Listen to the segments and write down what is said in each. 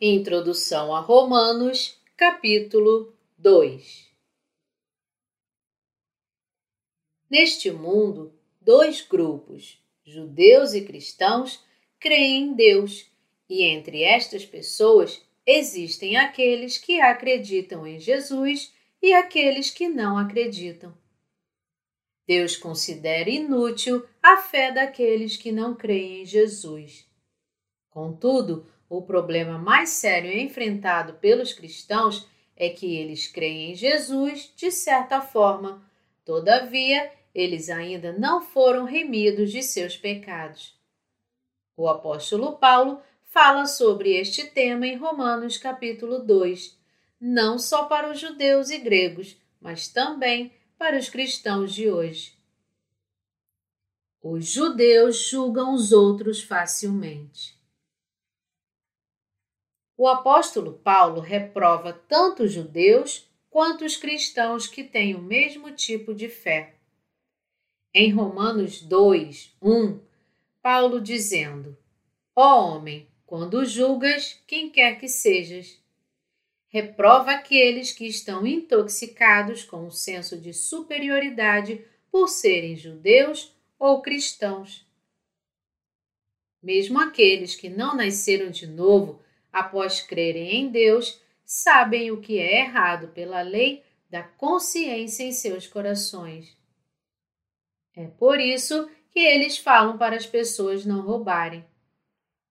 Introdução a Romanos, capítulo 2 Neste mundo, dois grupos, judeus e cristãos, creem em Deus, e entre estas pessoas existem aqueles que acreditam em Jesus e aqueles que não acreditam. Deus considera inútil a fé daqueles que não creem em Jesus. Contudo, o problema mais sério enfrentado pelos cristãos é que eles creem em Jesus de certa forma, todavia, eles ainda não foram remidos de seus pecados. O apóstolo Paulo fala sobre este tema em Romanos capítulo 2, não só para os judeus e gregos, mas também para os cristãos de hoje. Os judeus julgam os outros facilmente. O apóstolo Paulo reprova tanto os judeus quanto os cristãos que têm o mesmo tipo de fé. Em Romanos 2, 1, Paulo dizendo: Ó oh homem, quando julgas quem quer que sejas, reprova aqueles que estão intoxicados com o senso de superioridade por serem judeus ou cristãos. Mesmo aqueles que não nasceram de novo após crerem em Deus, sabem o que é errado pela lei da consciência em seus corações. É por isso que eles falam para as pessoas não roubarem.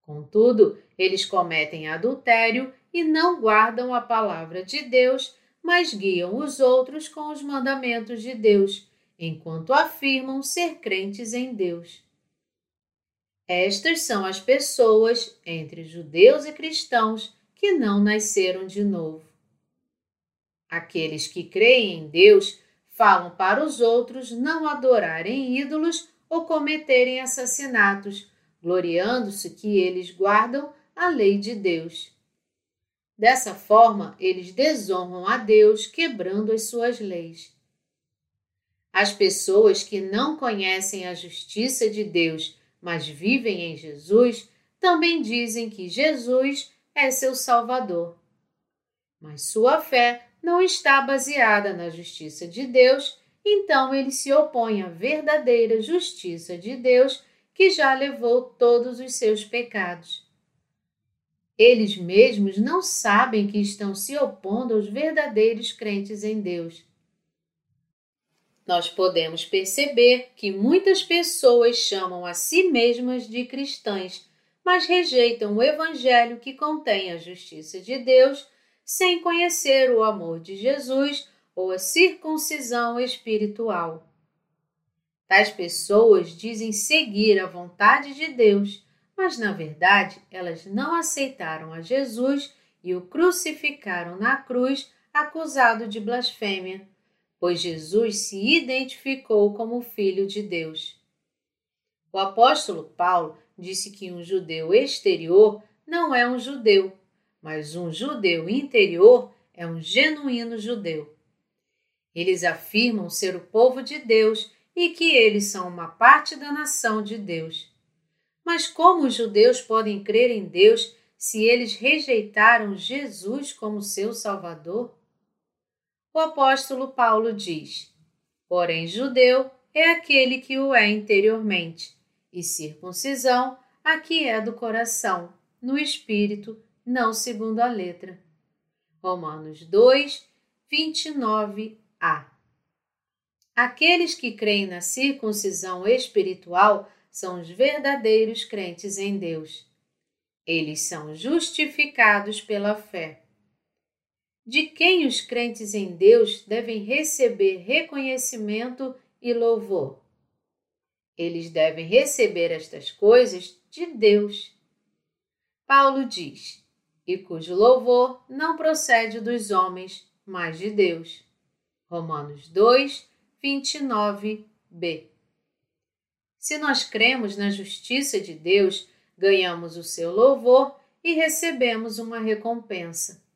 Contudo, eles cometem adultério e não guardam a palavra de Deus, mas guiam os outros com os mandamentos de Deus, enquanto afirmam ser crentes em Deus. Estas são as pessoas, entre judeus e cristãos, que não nasceram de novo. Aqueles que creem em Deus falam para os outros não adorarem ídolos ou cometerem assassinatos, gloriando-se que eles guardam a lei de Deus. Dessa forma, eles desonram a Deus, quebrando as suas leis. As pessoas que não conhecem a justiça de Deus mas vivem em Jesus, também dizem que Jesus é seu Salvador. Mas sua fé não está baseada na justiça de Deus, então ele se opõe à verdadeira justiça de Deus que já levou todos os seus pecados. Eles mesmos não sabem que estão se opondo aos verdadeiros crentes em Deus nós podemos perceber que muitas pessoas chamam a si mesmas de cristãs, mas rejeitam o Evangelho que contém a justiça de Deus sem conhecer o amor de Jesus ou a circuncisão espiritual. Tais pessoas dizem seguir a vontade de Deus, mas na verdade elas não aceitaram a Jesus e o crucificaram na cruz acusado de blasfêmia pois Jesus se identificou como Filho de Deus. O apóstolo Paulo disse que um judeu exterior não é um judeu, mas um judeu interior é um genuíno judeu. Eles afirmam ser o povo de Deus e que eles são uma parte da nação de Deus. Mas como os judeus podem crer em Deus se eles rejeitaram Jesus como seu Salvador? O apóstolo Paulo diz: Porém, judeu é aquele que o é interiormente, e circuncisão a que é do coração, no espírito, não segundo a letra. Romanos 2, 29a. Aqueles que creem na circuncisão espiritual são os verdadeiros crentes em Deus. Eles são justificados pela fé de quem os crentes em Deus devem receber reconhecimento e louvor. Eles devem receber estas coisas de Deus. Paulo diz: e cujo louvor não procede dos homens, mas de Deus. Romanos 2, 29b. Se nós cremos na justiça de Deus, ganhamos o seu louvor e recebemos uma recompensa.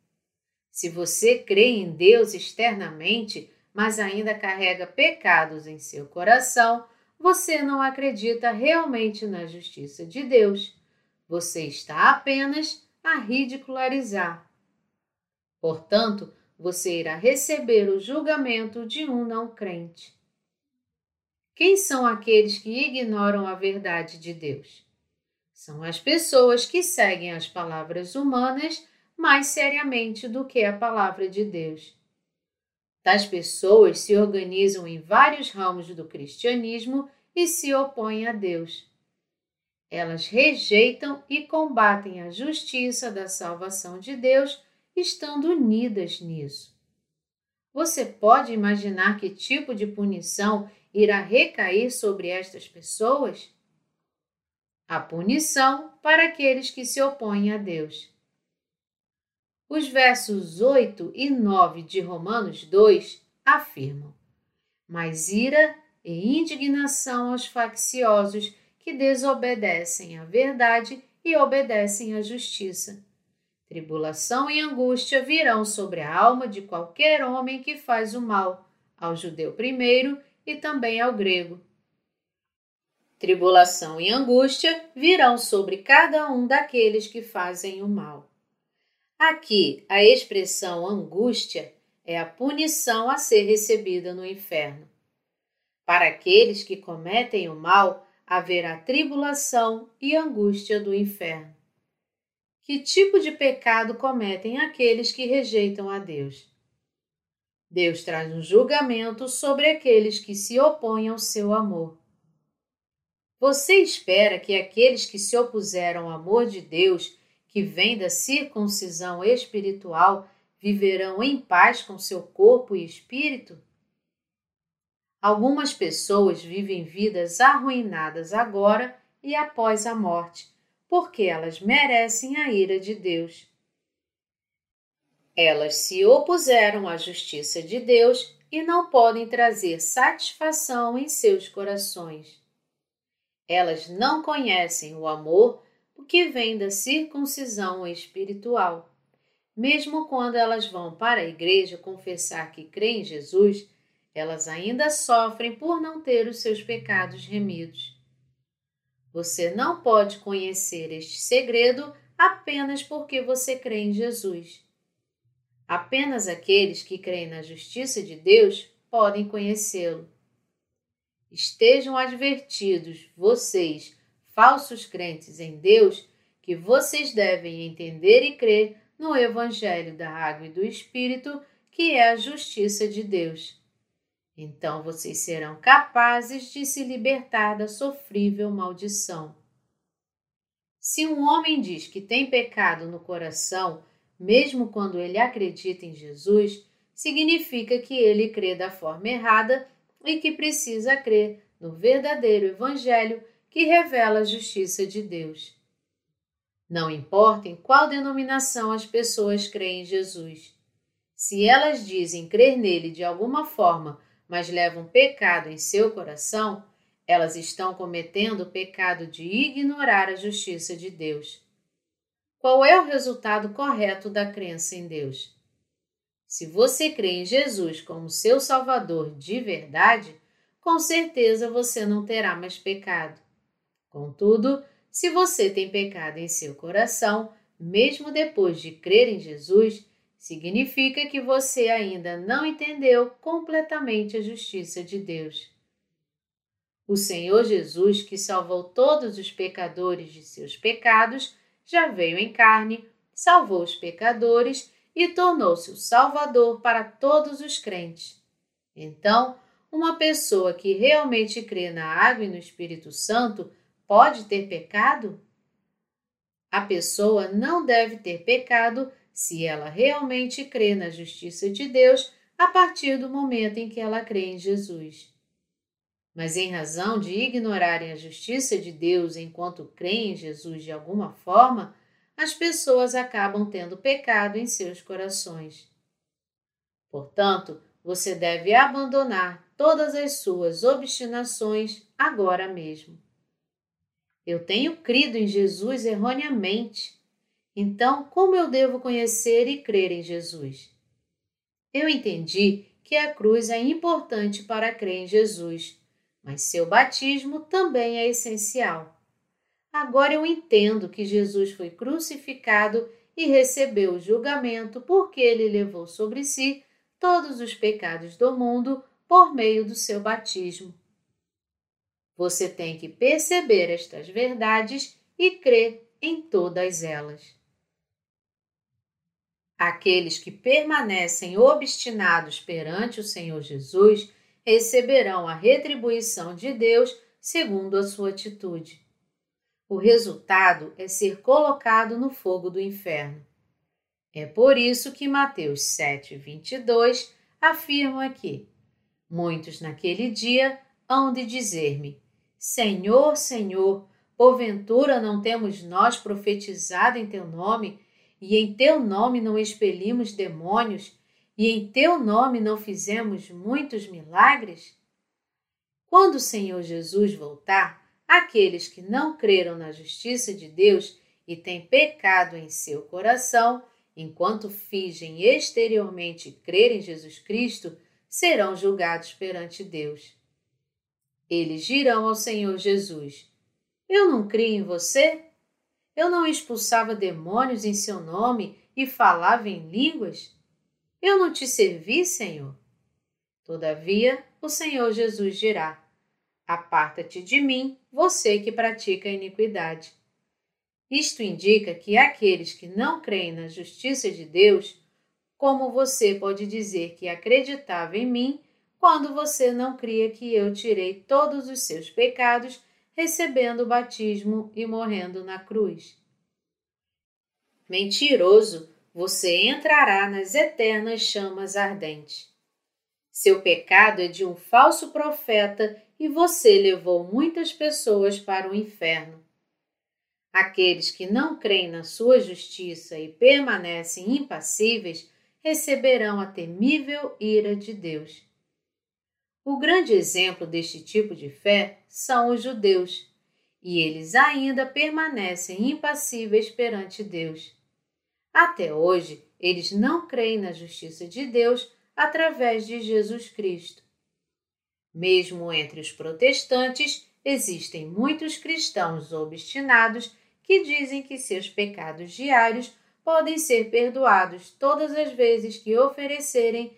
Se você crê em Deus externamente, mas ainda carrega pecados em seu coração, você não acredita realmente na justiça de Deus. Você está apenas a ridicularizar. Portanto, você irá receber o julgamento de um não crente. Quem são aqueles que ignoram a verdade de Deus? São as pessoas que seguem as palavras humanas mais seriamente do que a palavra de Deus. Tais pessoas se organizam em vários ramos do cristianismo e se opõem a Deus. Elas rejeitam e combatem a justiça da salvação de Deus, estando unidas nisso. Você pode imaginar que tipo de punição irá recair sobre estas pessoas? A punição para aqueles que se opõem a Deus. Os versos 8 e 9 de Romanos 2 afirmam: Mas ira e indignação aos facciosos que desobedecem à verdade e obedecem à justiça. Tribulação e angústia virão sobre a alma de qualquer homem que faz o mal, ao judeu primeiro e também ao grego. Tribulação e angústia virão sobre cada um daqueles que fazem o mal. Aqui, a expressão angústia é a punição a ser recebida no inferno. Para aqueles que cometem o mal, haverá tribulação e angústia do inferno. Que tipo de pecado cometem aqueles que rejeitam a Deus? Deus traz um julgamento sobre aqueles que se opõem ao seu amor. Você espera que aqueles que se opuseram ao amor de Deus que vem da circuncisão espiritual viverão em paz com seu corpo e espírito? Algumas pessoas vivem vidas arruinadas agora e após a morte, porque elas merecem a ira de Deus. Elas se opuseram à justiça de Deus e não podem trazer satisfação em seus corações. Elas não conhecem o amor o que vem da circuncisão espiritual. Mesmo quando elas vão para a igreja confessar que creem em Jesus, elas ainda sofrem por não ter os seus pecados remidos. Você não pode conhecer este segredo apenas porque você crê em Jesus. Apenas aqueles que creem na justiça de Deus podem conhecê-lo. Estejam advertidos, vocês, falsos crentes em Deus que vocês devem entender e crer no Evangelho da Água e do Espírito, que é a justiça de Deus. Então vocês serão capazes de se libertar da sofrível maldição. Se um homem diz que tem pecado no coração, mesmo quando ele acredita em Jesus, significa que ele crê da forma errada e que precisa crer no verdadeiro Evangelho que revela a justiça de Deus. Não importa em qual denominação as pessoas creem em Jesus. Se elas dizem crer nele de alguma forma, mas levam pecado em seu coração, elas estão cometendo o pecado de ignorar a justiça de Deus. Qual é o resultado correto da crença em Deus? Se você crê em Jesus como seu Salvador de verdade, com certeza você não terá mais pecado. Contudo, se você tem pecado em seu coração, mesmo depois de crer em Jesus, significa que você ainda não entendeu completamente a justiça de Deus. O Senhor Jesus, que salvou todos os pecadores de seus pecados, já veio em carne, salvou os pecadores e tornou-se o Salvador para todos os crentes. Então, uma pessoa que realmente crê na água e no Espírito Santo pode ter pecado? A pessoa não deve ter pecado se ela realmente crê na justiça de Deus a partir do momento em que ela crê em Jesus. Mas em razão de ignorarem a justiça de Deus enquanto creem em Jesus de alguma forma, as pessoas acabam tendo pecado em seus corações. Portanto, você deve abandonar todas as suas obstinações agora mesmo. Eu tenho crido em Jesus erroneamente. Então, como eu devo conhecer e crer em Jesus? Eu entendi que a cruz é importante para crer em Jesus, mas seu batismo também é essencial. Agora eu entendo que Jesus foi crucificado e recebeu o julgamento porque ele levou sobre si todos os pecados do mundo por meio do seu batismo. Você tem que perceber estas verdades e crer em todas elas. Aqueles que permanecem obstinados perante o Senhor Jesus receberão a retribuição de Deus segundo a sua atitude. O resultado é ser colocado no fogo do inferno. É por isso que Mateus 7, 22 afirma que muitos naquele dia hão de dizer-me: Senhor, Senhor, porventura não temos nós profetizado em teu nome, e em teu nome não expelimos demônios, e em teu nome não fizemos muitos milagres? Quando o Senhor Jesus voltar, aqueles que não creram na justiça de Deus e têm pecado em seu coração, enquanto fingem exteriormente crer em Jesus Cristo, serão julgados perante Deus. Eles dirão ao Senhor Jesus: Eu não criei em você? Eu não expulsava demônios em seu nome e falava em línguas? Eu não te servi, Senhor? Todavia, o Senhor Jesus dirá: Aparta-te de mim, você que pratica a iniquidade. Isto indica que aqueles que não creem na justiça de Deus, como você pode dizer que acreditava em mim quando você não cria que eu tirei todos os seus pecados recebendo o batismo e morrendo na cruz? Mentiroso, você entrará nas eternas chamas ardentes. Seu pecado é de um falso profeta e você levou muitas pessoas para o inferno. Aqueles que não creem na sua justiça e permanecem impassíveis receberão a temível ira de Deus. O grande exemplo deste tipo de fé são os judeus, e eles ainda permanecem impassíveis perante Deus. Até hoje, eles não creem na justiça de Deus através de Jesus Cristo. Mesmo entre os protestantes, existem muitos cristãos obstinados que dizem que seus pecados diários podem ser perdoados todas as vezes que oferecerem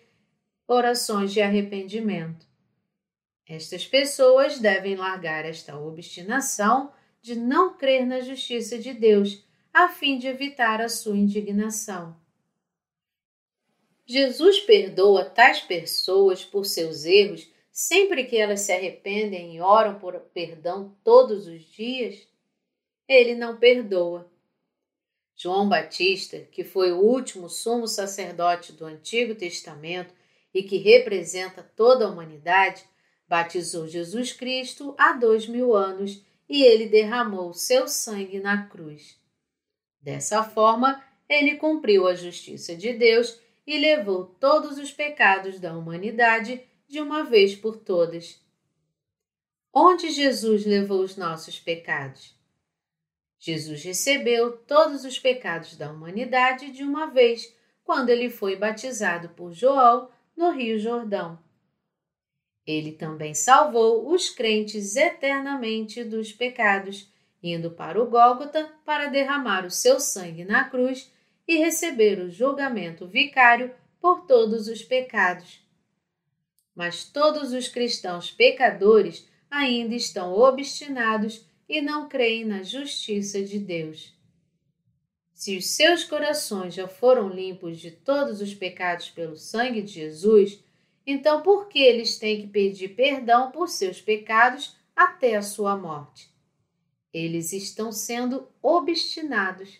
orações de arrependimento. Estas pessoas devem largar esta obstinação de não crer na justiça de Deus a fim de evitar a sua indignação. Jesus perdoa tais pessoas por seus erros sempre que elas se arrependem e oram por perdão todos os dias? Ele não perdoa. João Batista, que foi o último sumo sacerdote do Antigo Testamento e que representa toda a humanidade, batizou Jesus Cristo há dois mil anos e ele derramou seu sangue na cruz. Dessa forma, ele cumpriu a justiça de Deus e levou todos os pecados da humanidade de uma vez por todas. Onde Jesus levou os nossos pecados? Jesus recebeu todos os pecados da humanidade de uma vez, quando ele foi batizado por João no Rio Jordão. Ele também salvou os crentes eternamente dos pecados indo para o Gólgota para derramar o seu sangue na cruz e receber o julgamento vicário por todos os pecados. Mas todos os cristãos pecadores ainda estão obstinados e não creem na justiça de Deus. Se os seus corações já foram limpos de todos os pecados pelo sangue de Jesus, então por que eles têm que pedir perdão por seus pecados até a sua morte? Eles estão sendo obstinados.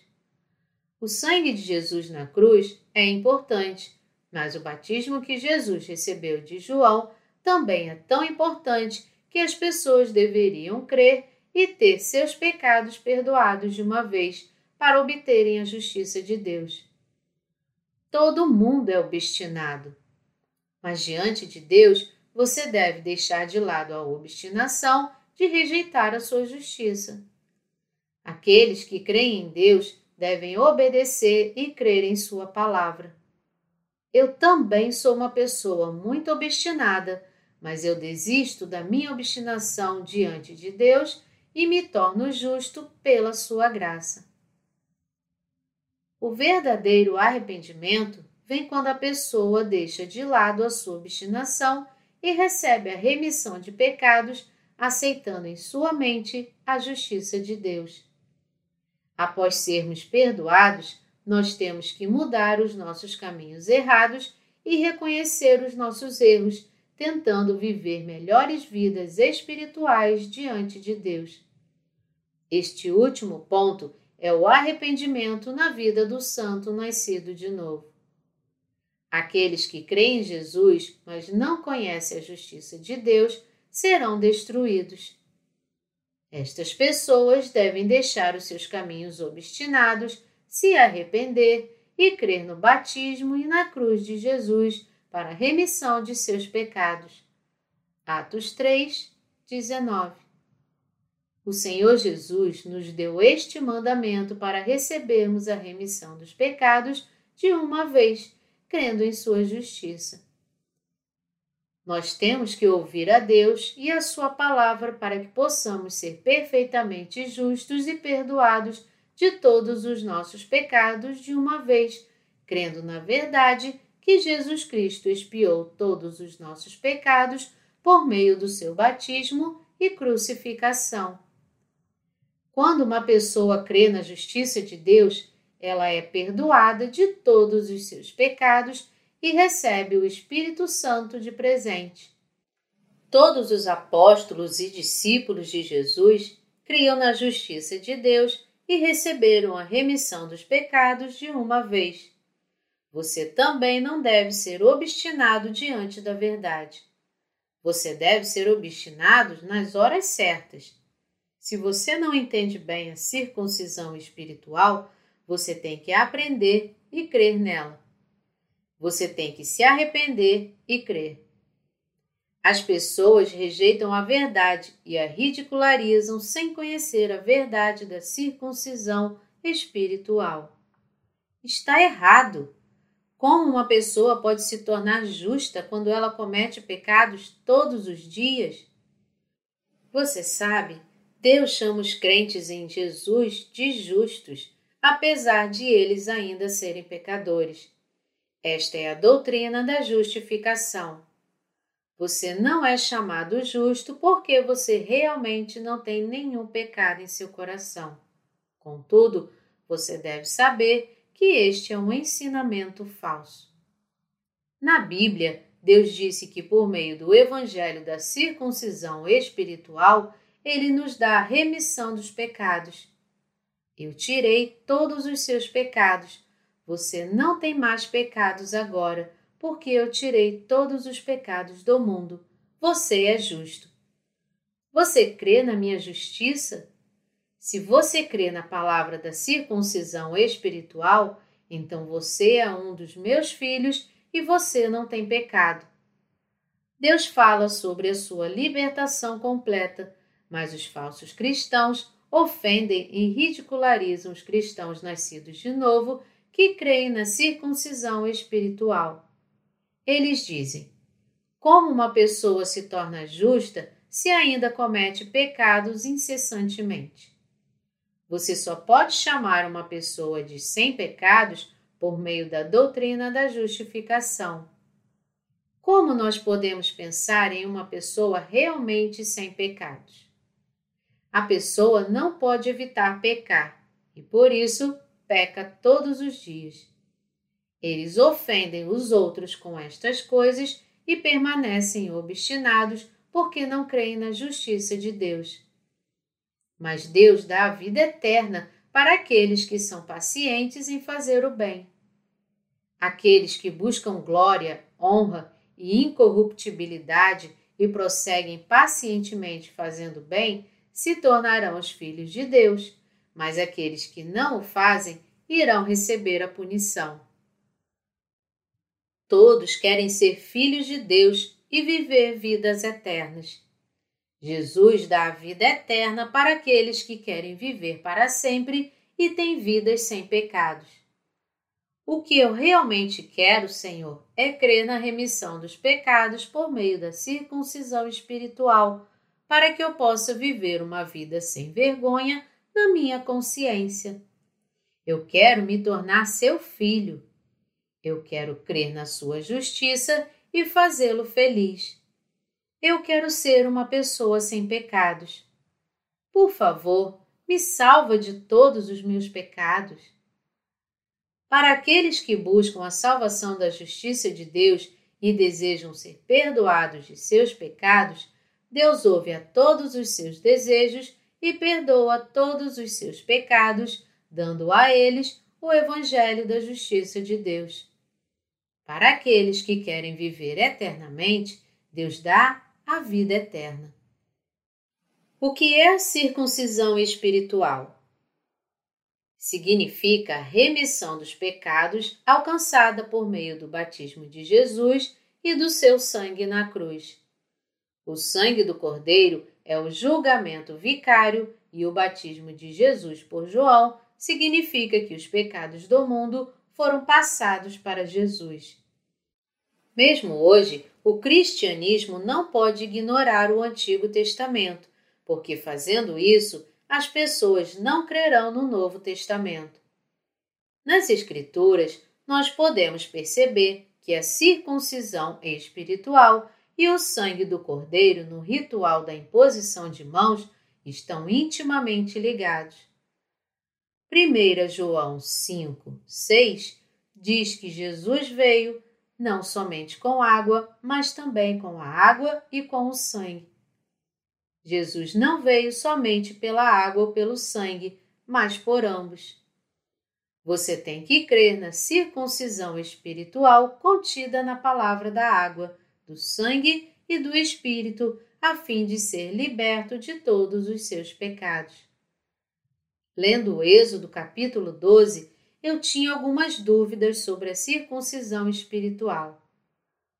O sangue de Jesus na cruz é importante, mas o batismo que Jesus recebeu de João também é tão importante que as pessoas deveriam crer e ter seus pecados perdoados de uma vez para obterem a justiça de Deus. Todo mundo é obstinado. Mas diante de Deus, você deve deixar de lado a obstinação de rejeitar a sua justiça. Aqueles que creem em Deus devem obedecer e crer em Sua palavra. Eu também sou uma pessoa muito obstinada, mas eu desisto da minha obstinação diante de Deus e me torno justo pela Sua graça. O verdadeiro arrependimento vem quando a pessoa deixa de lado a sua obstinação e recebe a remissão de pecados, aceitando em sua mente a justiça de Deus. Após sermos perdoados, nós temos que mudar os nossos caminhos errados e reconhecer os nossos erros, tentando viver melhores vidas espirituais diante de Deus. Este último ponto é o arrependimento na vida do santo nascido de novo. Aqueles que creem em Jesus, mas não conhecem a justiça de Deus, serão destruídos. Estas pessoas devem deixar os seus caminhos obstinados, se arrepender e crer no batismo e na cruz de Jesus para a remissão de seus pecados. Atos 3, 19 O Senhor Jesus nos deu este mandamento para recebermos a remissão dos pecados de uma vez, crendo em Sua justiça. Nós temos que ouvir a Deus e a Sua palavra para que possamos ser perfeitamente justos e perdoados de todos os nossos pecados de uma vez, crendo na verdade que Jesus Cristo expiou todos os nossos pecados por meio do seu batismo e crucificação. Quando uma pessoa crê na justiça de Deus, ela é perdoada de todos os seus pecados e recebe o Espírito Santo de presente. Todos os apóstolos e discípulos de Jesus criam na justiça de Deus e receberam a remissão dos pecados de uma vez. Você também não deve ser obstinado diante da verdade. Você deve ser obstinado nas horas certas. Se você não entende bem a circuncisão espiritual, você tem que aprender e crer nela. Você tem que se arrepender e crer. As pessoas rejeitam a verdade e a ridicularizam sem conhecer a verdade da circuncisão espiritual. Está errado. Como uma pessoa pode se tornar justa quando ela comete pecados todos os dias? Você sabe, Deus chama os crentes em Jesus de justos, apesar de eles ainda serem pecadores. Esta é a doutrina da justificação. Você não é chamado justo porque você realmente não tem nenhum pecado em seu coração. Contudo, você deve saber que este é um ensinamento falso. Na Bíblia, Deus disse que por meio do evangelho da circuncisão espiritual, ele nos dá a remissão dos pecados. Eu tirei todos os seus pecados você não tem mais pecados agora, porque eu tirei todos os pecados do mundo. Você é justo. Você crê na minha justiça? Se você crê na palavra da circuncisão espiritual, então você é um dos meus filhos e você não tem pecado. Deus fala sobre a sua libertação completa, mas os falsos cristãos ofendem e ridicularizam os cristãos nascidos de novo que creem na circuncisão espiritual. Eles dizem: como uma pessoa se torna justa se ainda comete pecados incessantemente? Você só pode chamar uma pessoa de sem pecados por meio da doutrina da justificação. Como nós podemos pensar em uma pessoa realmente sem pecados? A pessoa não pode evitar pecar e, por isso, peca todos os dias. Eles ofendem os outros com estas coisas e permanecem obstinados porque não creem na justiça de Deus. Mas Deus dá a vida eterna para aqueles que são pacientes em fazer o bem. Aqueles que buscam glória, honra e incorruptibilidade e prosseguem pacientemente fazendo bem se tornarão os filhos de Deus mas aqueles que não o fazem irão receber a punição. Todos querem ser filhos de Deus e viver vidas eternas. Jesus dá a vida eterna para aqueles que querem viver para sempre e têm vidas sem pecados. O que eu realmente quero, Senhor, é crer na remissão dos pecados por meio da circuncisão espiritual, para que eu possa viver uma vida sem vergonha na minha consciência. Eu quero me tornar seu filho. Eu quero crer na sua justiça e fazê-lo feliz. Eu quero ser uma pessoa sem pecados. Por favor, me salva de todos os meus pecados. Para aqueles que buscam a salvação da justiça de Deus e desejam ser perdoados de seus pecados, Deus ouve a todos os seus desejos e perdoa todos os seus pecados, dando a eles o Evangelho da justiça de Deus. Para aqueles que querem viver eternamente, Deus dá a vida eterna. O que é a circuncisão espiritual? Significa a remissão dos pecados alcançada por meio do batismo de Jesus e do seu sangue na cruz. O sangue do Cordeiro é o julgamento vicário e o batismo de Jesus por João significa que os pecados do mundo foram passados para Jesus. Mesmo hoje, o cristianismo não pode ignorar o Antigo Testamento, porque fazendo isso, as pessoas não crerão no Novo Testamento. Nas Escrituras, nós podemos perceber que a circuncisão espiritual e o sangue do cordeiro no ritual da imposição de mãos estão intimamente ligados. 1 João 5, 6 diz que Jesus veio não somente com água, mas também com a água e com o sangue. Jesus não veio somente pela água ou pelo sangue, mas por ambos. Você tem que crer na circuncisão espiritual contida na palavra da água, do sangue e do espírito, a fim de ser liberto de todos os seus pecados. Lendo o Êxodo capítulo 12, eu tinha algumas dúvidas sobre a circuncisão espiritual.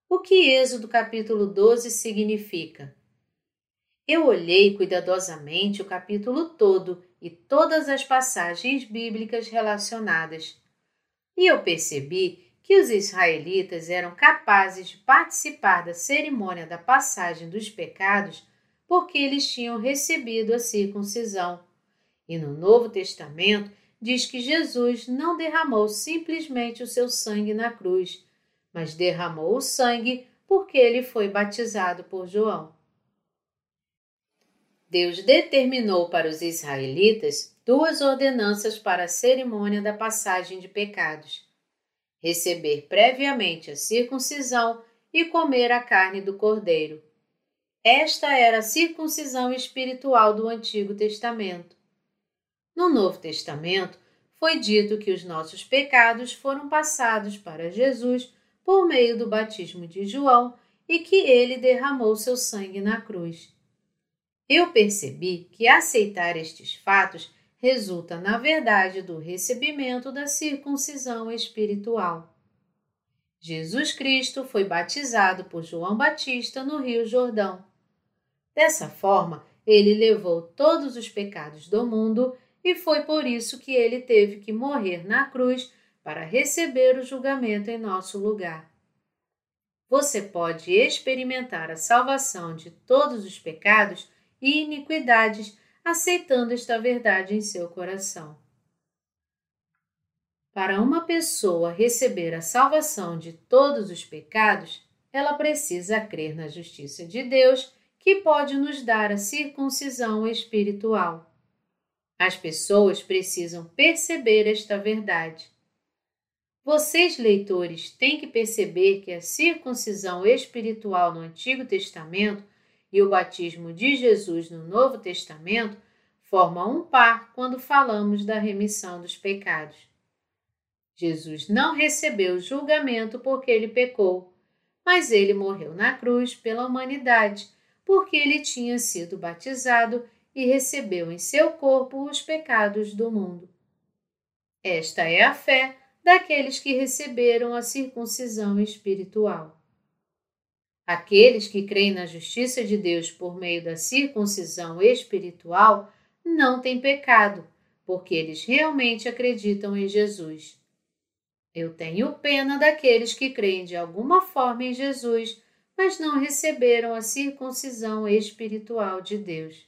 O que Êxodo capítulo 12 significa? Eu olhei cuidadosamente o capítulo todo e todas as passagens bíblicas relacionadas. E eu percebi que os israelitas eram capazes de participar da cerimônia da passagem dos pecados porque eles tinham recebido a circuncisão. E no Novo Testamento diz que Jesus não derramou simplesmente o seu sangue na cruz, mas derramou o sangue porque ele foi batizado por João. Deus determinou para os israelitas duas ordenanças para a cerimônia da passagem de pecados: receber previamente a circuncisão e comer a carne do cordeiro. Esta era a circuncisão espiritual do Antigo Testamento. No Novo Testamento, foi dito que os nossos pecados foram passados para Jesus por meio do batismo de João e que ele derramou seu sangue na cruz. Eu percebi que aceitar estes fatos resulta, na verdade, do recebimento da circuncisão espiritual. Jesus Cristo foi batizado por João Batista no Rio Jordão. Dessa forma, ele levou todos os pecados do mundo e foi por isso que ele teve que morrer na cruz para receber o julgamento em nosso lugar. Você pode experimentar a salvação de todos os pecados e iniquidades, aceitando esta verdade em seu coração. Para uma pessoa receber a salvação de todos os pecados, ela precisa crer na justiça de Deus, que pode nos dar a circuncisão espiritual. As pessoas precisam perceber esta verdade. Vocês, leitores, têm que perceber que a circuncisão espiritual no Antigo Testamento e o batismo de Jesus no Novo Testamento formam um par quando falamos da remissão dos pecados. Jesus não recebeu julgamento porque ele pecou, mas ele morreu na cruz pela humanidade, porque ele tinha sido batizado e recebeu em seu corpo os pecados do mundo. Esta é a fé daqueles que receberam a circuncisão espiritual. Aqueles que creem na justiça de Deus por meio da circuncisão espiritual não têm pecado, porque eles realmente acreditam em Jesus. Eu tenho pena daqueles que creem de alguma forma em Jesus, mas não receberam a circuncisão espiritual de Deus.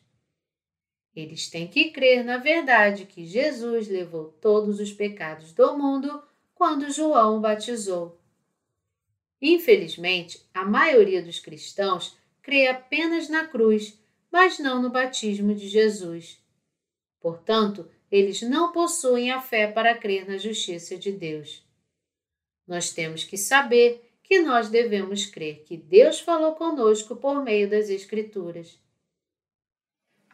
Eles têm que crer na verdade que Jesus levou todos os pecados do mundo quando João o batizou. Infelizmente, a maioria dos cristãos crê apenas na cruz, mas não no batismo de Jesus. Portanto, eles não possuem a fé para crer na justiça de Deus. Nós temos que saber que nós devemos crer que Deus falou conosco por meio das Escrituras.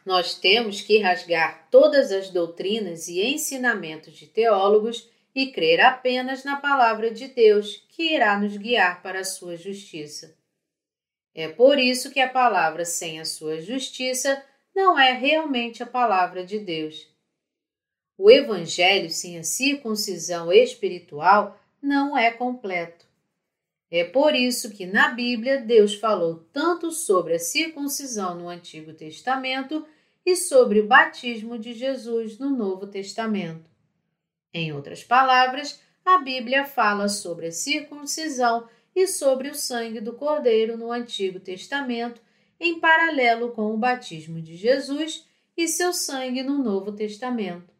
Nós temos que rasgar todas as doutrinas e ensinamentos de teólogos e crer apenas na palavra de Deus, que irá nos guiar para a sua justiça. É por isso que a palavra sem a sua justiça não é realmente a palavra de Deus. O Evangelho sem a circuncisão espiritual não é completo. É por isso que na Bíblia Deus falou tanto sobre a circuncisão no Antigo Testamento e sobre o batismo de Jesus no Novo Testamento. Em outras palavras, a Bíblia fala sobre a circuncisão e sobre o sangue do Cordeiro no Antigo Testamento, em paralelo com o batismo de Jesus e seu sangue no Novo Testamento.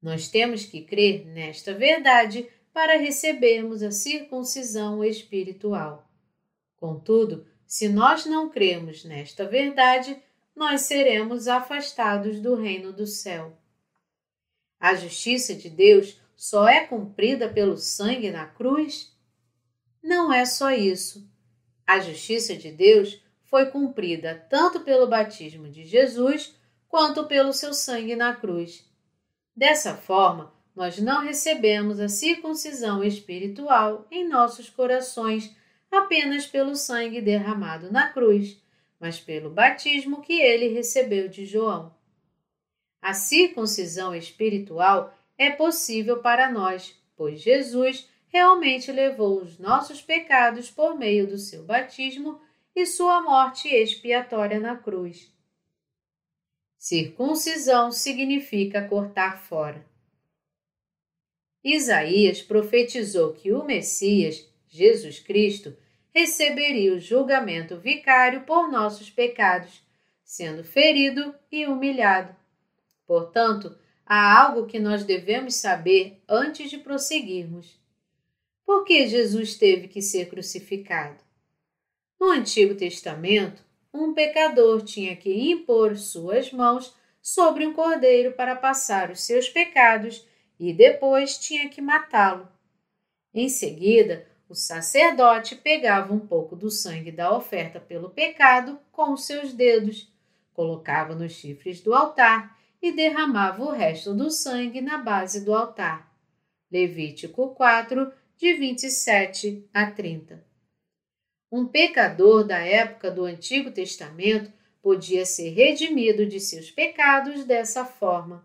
Nós temos que crer nesta verdade para recebermos a circuncisão espiritual. Contudo, se nós não cremos nesta verdade, nós seremos afastados do reino do céu. A justiça de Deus só é cumprida pelo sangue na cruz? Não é só isso. A justiça de Deus foi cumprida tanto pelo batismo de Jesus quanto pelo seu sangue na cruz. Dessa forma, nós não recebemos a circuncisão espiritual em nossos corações apenas pelo sangue derramado na cruz, mas pelo batismo que ele recebeu de João. A circuncisão espiritual é possível para nós, pois Jesus realmente levou os nossos pecados por meio do seu batismo e sua morte expiatória na cruz. Circuncisão significa cortar fora. Isaías profetizou que o Messias, Jesus Cristo, receberia o julgamento vicário por nossos pecados, sendo ferido e humilhado. Portanto, há algo que nós devemos saber antes de prosseguirmos. Por que Jesus teve que ser crucificado? No Antigo Testamento, um pecador tinha que impor suas mãos sobre um cordeiro para passar os seus pecados e depois tinha que matá-lo. Em seguida, o sacerdote pegava um pouco do sangue da oferta pelo pecado com seus dedos, colocava nos chifres do altar e derramava o resto do sangue na base do altar. Levítico 4, de 27 a 30. Um pecador da época do Antigo Testamento podia ser redimido de seus pecados dessa forma.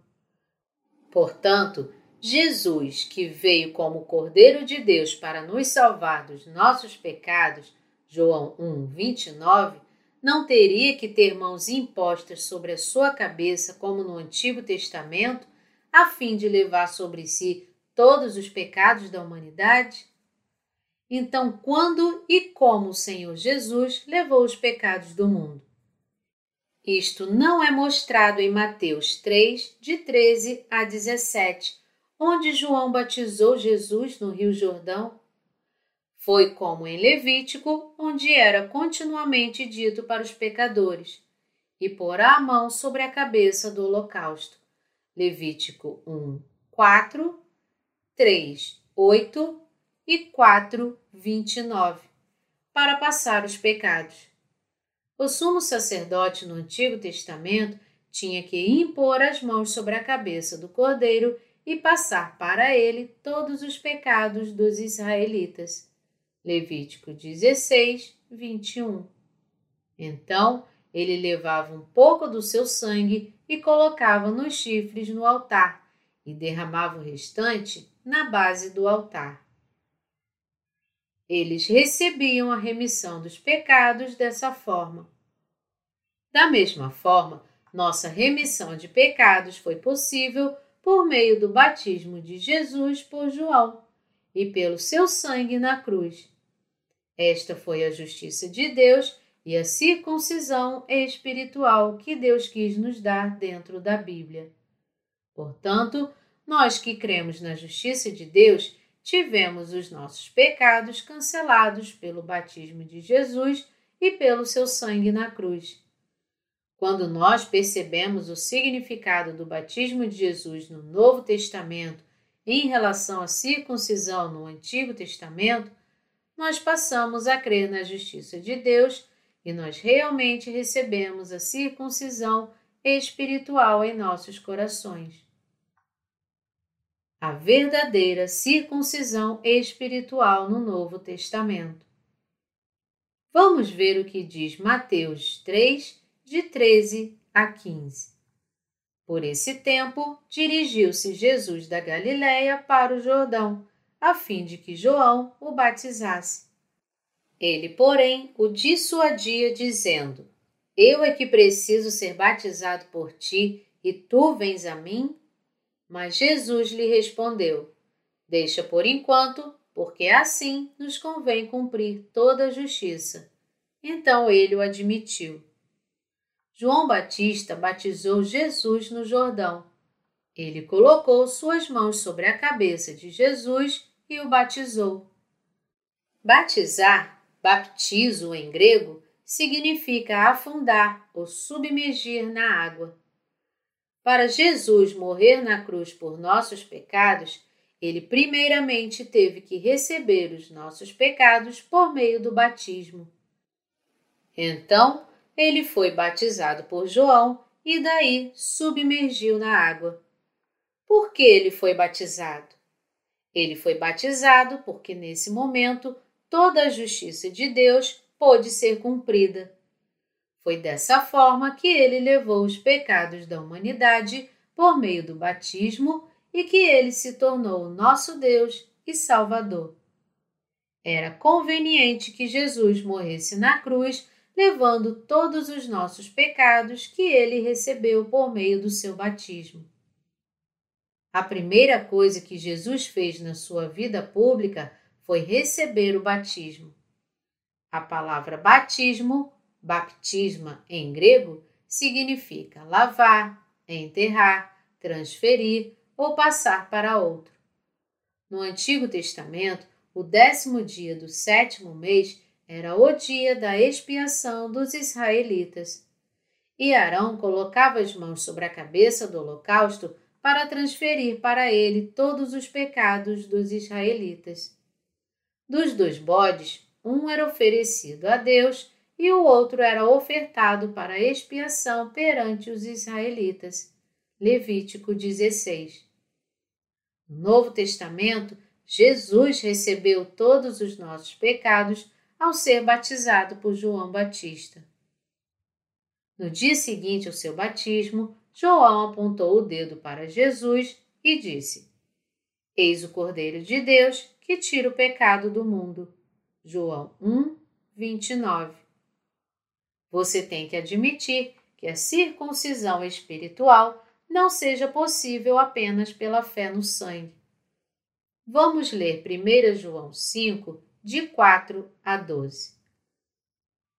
Portanto, Jesus, que veio como Cordeiro de Deus para nos salvar dos nossos pecados, João 1, 29, não teria que ter mãos impostas sobre a sua cabeça, como no Antigo Testamento, a fim de levar sobre si todos os pecados da humanidade? Então, quando e como o Senhor Jesus levou os pecados do mundo? Isto não é mostrado em Mateus 3, de 13 a 17, onde João batizou Jesus no Rio Jordão. Foi como em Levítico, onde era continuamente dito para os pecadores: e porá a mão sobre a cabeça do holocausto. Levítico 1, 4, 3, 8 e 4, 29, para passar os pecados. O sumo sacerdote no Antigo Testamento tinha que impor as mãos sobre a cabeça do cordeiro e passar para ele todos os pecados dos israelitas. Levítico 16, 21. Então ele levava um pouco do seu sangue e colocava nos chifres no altar e derramava o restante na base do altar. Eles recebiam a remissão dos pecados dessa forma. Da mesma forma, nossa remissão de pecados foi possível por meio do batismo de Jesus por João e pelo seu sangue na cruz. Esta foi a justiça de Deus e a circuncisão espiritual que Deus quis nos dar dentro da Bíblia. Portanto, nós que cremos na justiça de Deus, tivemos os nossos pecados cancelados pelo batismo de Jesus e pelo seu sangue na cruz. Quando nós percebemos o significado do batismo de Jesus no Novo Testamento em relação à circuncisão no Antigo Testamento, nós passamos a crer na justiça de Deus e nós realmente recebemos a circuncisão espiritual em nossos corações. A verdadeira circuncisão espiritual no Novo Testamento. Vamos ver o que diz Mateus 3, de 13 a 15. Por esse tempo, dirigiu-se Jesus da Galiléia para o Jordão, a fim de que João o batizasse. Ele, porém, o dissuadia, dizendo: Eu é que preciso ser batizado por ti, e tu vens a mim? Mas Jesus lhe respondeu: Deixa por enquanto, porque assim nos convém cumprir toda a justiça. Então ele o admitiu. João Batista batizou Jesus no Jordão. Ele colocou suas mãos sobre a cabeça de Jesus e o batizou. Batizar Baptizo em grego significa afundar ou submergir na água. Para Jesus morrer na cruz por nossos pecados, ele primeiramente teve que receber os nossos pecados por meio do batismo. Então, ele foi batizado por João e daí submergiu na água. Por que ele foi batizado? Ele foi batizado porque nesse momento toda a justiça de Deus pôde ser cumprida. Foi dessa forma que ele levou os pecados da humanidade por meio do batismo e que ele se tornou o nosso Deus e Salvador. Era conveniente que Jesus morresse na cruz, levando todos os nossos pecados que ele recebeu por meio do seu batismo. A primeira coisa que Jesus fez na sua vida pública foi receber o batismo. A palavra batismo, baptisma em grego, significa lavar, enterrar, transferir ou passar para outro. No Antigo Testamento, o décimo dia do sétimo mês era o dia da expiação dos israelitas. E Arão colocava as mãos sobre a cabeça do holocausto para transferir para ele todos os pecados dos israelitas. Dos dois bodes, um era oferecido a Deus e o outro era ofertado para expiação perante os israelitas. Levítico 16. No Novo Testamento, Jesus recebeu todos os nossos pecados ao ser batizado por João Batista. No dia seguinte ao seu batismo, João apontou o dedo para Jesus e disse: Eis o Cordeiro de Deus que tira o pecado do mundo. João 1, 29. Você tem que admitir que a circuncisão espiritual não seja possível apenas pela fé no sangue. Vamos ler 1 João 5, de 4 a 12.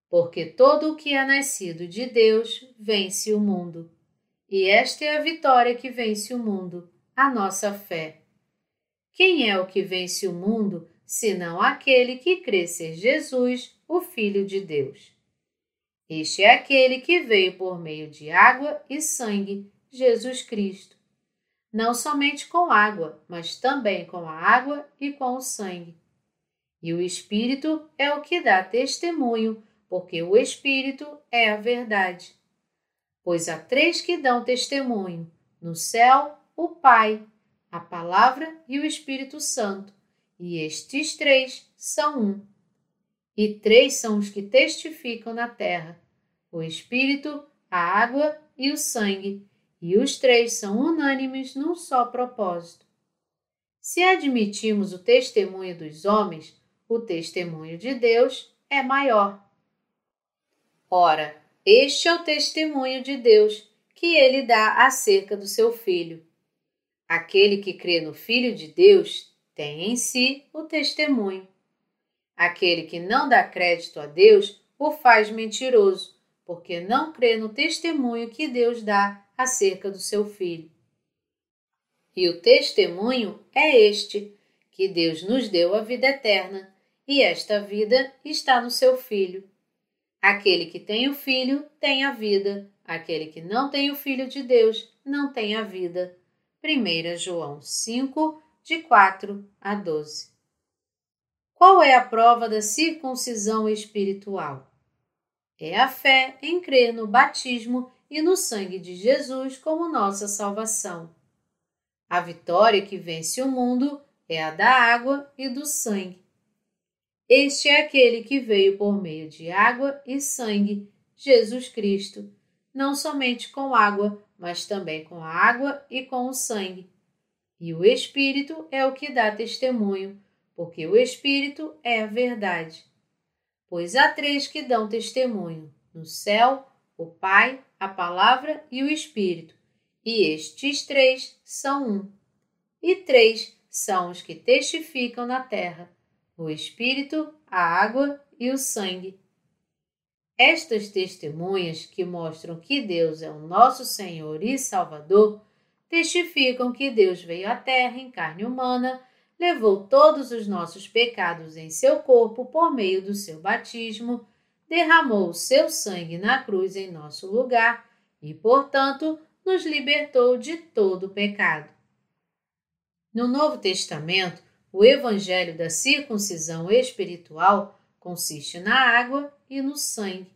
Porque todo o que é nascido de Deus vence o mundo. E esta é a vitória que vence o mundo, a nossa fé. Quem é o que vence o mundo, senão aquele que crê ser Jesus, o Filho de Deus? Este é aquele que veio por meio de água e sangue, Jesus Cristo. Não somente com água, mas também com a água e com o sangue. E o Espírito é o que dá testemunho, porque o Espírito é a verdade. Pois há três que dão testemunho: no céu, o Pai, a Palavra e o Espírito Santo, e estes três são um. E três são os que testificam na terra: o Espírito, a água e o sangue, e os três são unânimes num só propósito. Se admitimos o testemunho dos homens, o testemunho de Deus é maior. Ora, este é o testemunho de Deus que ele dá acerca do seu Filho. Aquele que crê no Filho de Deus tem em si o testemunho. Aquele que não dá crédito a Deus o faz mentiroso, porque não crê no testemunho que Deus dá acerca do seu filho. E o testemunho é este: que Deus nos deu a vida eterna, e esta vida está no seu Filho. Aquele que tem o Filho tem a vida, aquele que não tem o Filho de Deus não tem a vida. 1 João 5, de 4 a 12. Qual é a prova da circuncisão espiritual? É a fé em crer no batismo e no sangue de Jesus como nossa salvação. A vitória que vence o mundo é a da água e do sangue. Este é aquele que veio por meio de água e sangue, Jesus Cristo, não somente com água, mas também com a água e com o sangue. E o Espírito é o que dá testemunho, porque o Espírito é a verdade. Pois há três que dão testemunho: no céu, o Pai, a Palavra e o Espírito, e estes três são um. E três são os que testificam na terra: o Espírito, a água e o sangue. Estas testemunhas que mostram que Deus é o nosso Senhor e Salvador testificam que Deus veio à Terra em carne humana, levou todos os nossos pecados em seu corpo por meio do seu batismo, derramou o seu sangue na cruz em nosso lugar e, portanto, nos libertou de todo o pecado. No Novo Testamento, o Evangelho da circuncisão espiritual consiste na água e no sangue.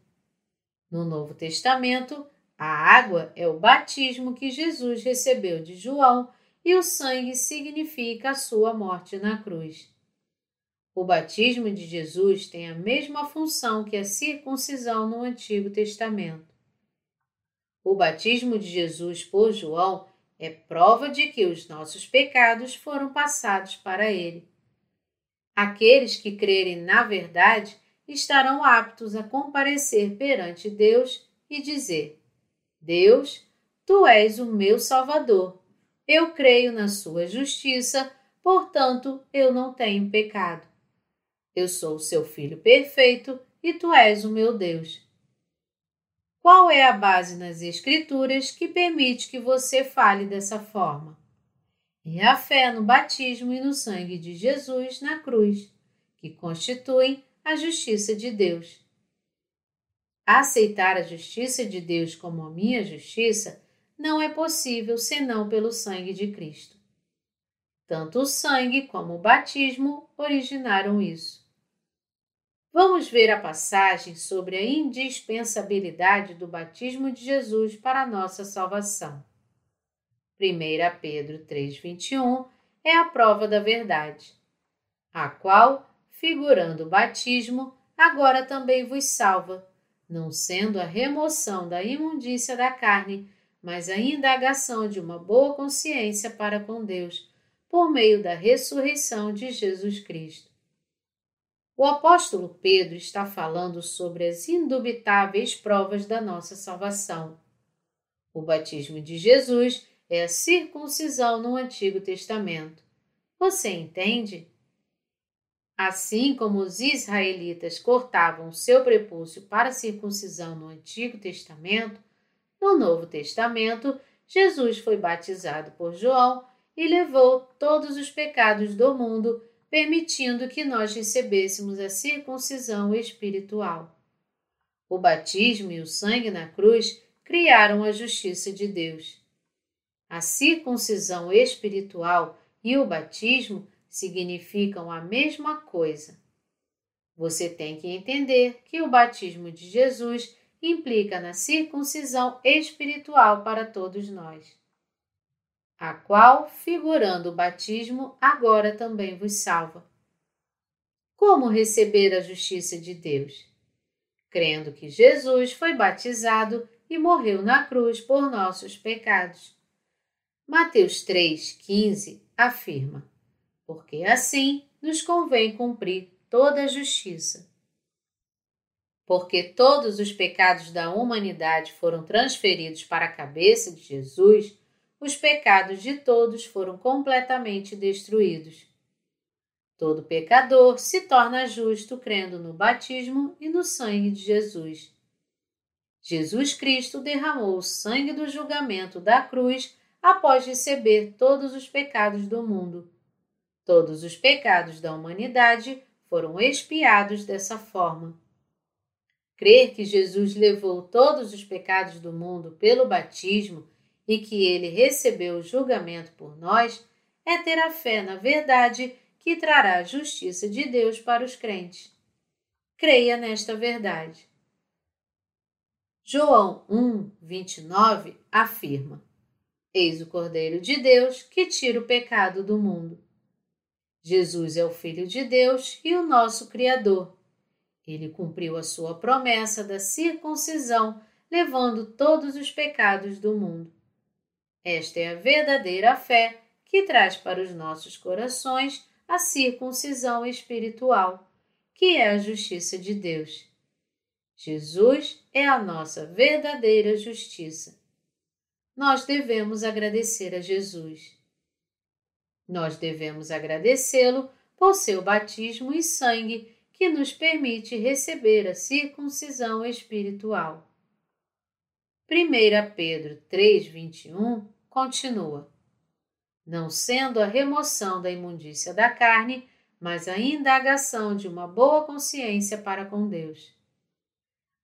No Novo Testamento, a água é o batismo que Jesus recebeu de João e o sangue significa a sua morte na cruz. O batismo de Jesus tem a mesma função que a circuncisão no Antigo Testamento. O batismo de Jesus por João é prova de que os nossos pecados foram passados para ele. Aqueles que crerem na verdade estarão aptos a comparecer perante Deus e dizer: Deus, tu és o meu Salvador. Eu creio na sua justiça, portanto eu não tenho pecado. Eu sou o seu filho perfeito e tu és o meu Deus. Qual é a base nas Escrituras que permite que você fale dessa forma? É a fé no batismo e no sangue de Jesus na cruz, que constituem a justiça de Deus. Aceitar a justiça de Deus como a minha justiça não é possível senão pelo sangue de Cristo. Tanto o sangue como o batismo originaram isso. Vamos ver a passagem sobre a indispensabilidade do batismo de Jesus para a nossa salvação. 1 Pedro 3,21 é a prova da verdade, a qual, figurando o batismo, agora também vos salva, não sendo a remoção da imundícia da carne, mas a indagação de uma boa consciência para com Deus, por meio da ressurreição de Jesus Cristo o apóstolo Pedro está falando sobre as indubitáveis provas da nossa salvação. O batismo de Jesus é a circuncisão no Antigo Testamento. Você entende? Assim como os israelitas cortavam seu prepúcio para circuncisão no Antigo Testamento, no Novo Testamento, Jesus foi batizado por João e levou todos os pecados do mundo permitindo que nós recebêssemos a circuncisão espiritual. O batismo e o sangue na cruz criaram a justiça de Deus. A circuncisão espiritual e o batismo significam a mesma coisa. Você tem que entender que o batismo de Jesus implica na circuncisão espiritual para todos nós a qual, figurando o batismo, agora também vos salva. Como receber a justiça de Deus? Crendo que Jesus foi batizado e morreu na cruz por nossos pecados. Mateus 3,15 afirma: Porque assim nos convém cumprir toda a justiça. Porque todos os pecados da humanidade foram transferidos para a cabeça de Jesus os pecados de todos foram completamente destruídos. Todo pecador se torna justo crendo no batismo e no sangue de Jesus. Jesus Cristo derramou o sangue do julgamento da cruz após receber todos os pecados do mundo. Todos os pecados da humanidade foram expiados dessa forma. Crer que Jesus levou todos os pecados do mundo pelo batismo e que ele recebeu o julgamento por nós é ter a fé na verdade que trará a justiça de Deus para os crentes. Creia nesta verdade. João 1, 29 afirma: Eis o Cordeiro de Deus que tira o pecado do mundo. Jesus é o Filho de Deus e o nosso Criador. Ele cumpriu a sua promessa da circuncisão, levando todos os pecados do mundo. Esta é a verdadeira fé que traz para os nossos corações a circuncisão espiritual, que é a justiça de Deus. Jesus é a nossa verdadeira justiça. Nós devemos agradecer a Jesus. Nós devemos agradecê-lo por seu batismo e sangue que nos permite receber a circuncisão espiritual. 1 Pedro 3,21 continua: não sendo a remoção da imundícia da carne, mas a indagação de uma boa consciência para com Deus.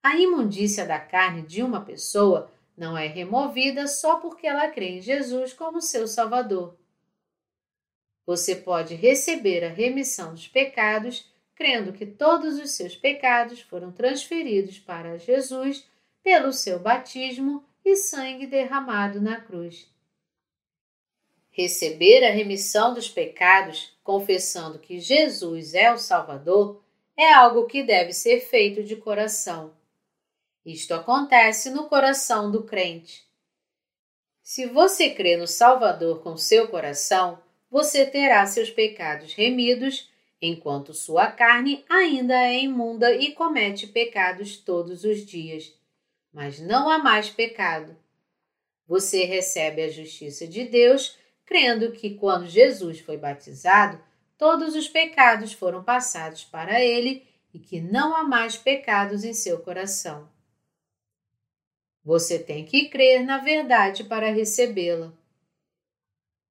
A imundícia da carne de uma pessoa não é removida só porque ela crê em Jesus como seu Salvador. Você pode receber a remissão dos pecados crendo que todos os seus pecados foram transferidos para Jesus pelo seu batismo e sangue derramado na cruz. Receber a remissão dos pecados, confessando que Jesus é o Salvador, é algo que deve ser feito de coração. Isto acontece no coração do crente. Se você crê no Salvador com seu coração, você terá seus pecados remidos, enquanto sua carne ainda é imunda e comete pecados todos os dias. Mas não há mais pecado. Você recebe a justiça de Deus crendo que quando Jesus foi batizado, todos os pecados foram passados para ele e que não há mais pecados em seu coração. Você tem que crer na verdade para recebê-la.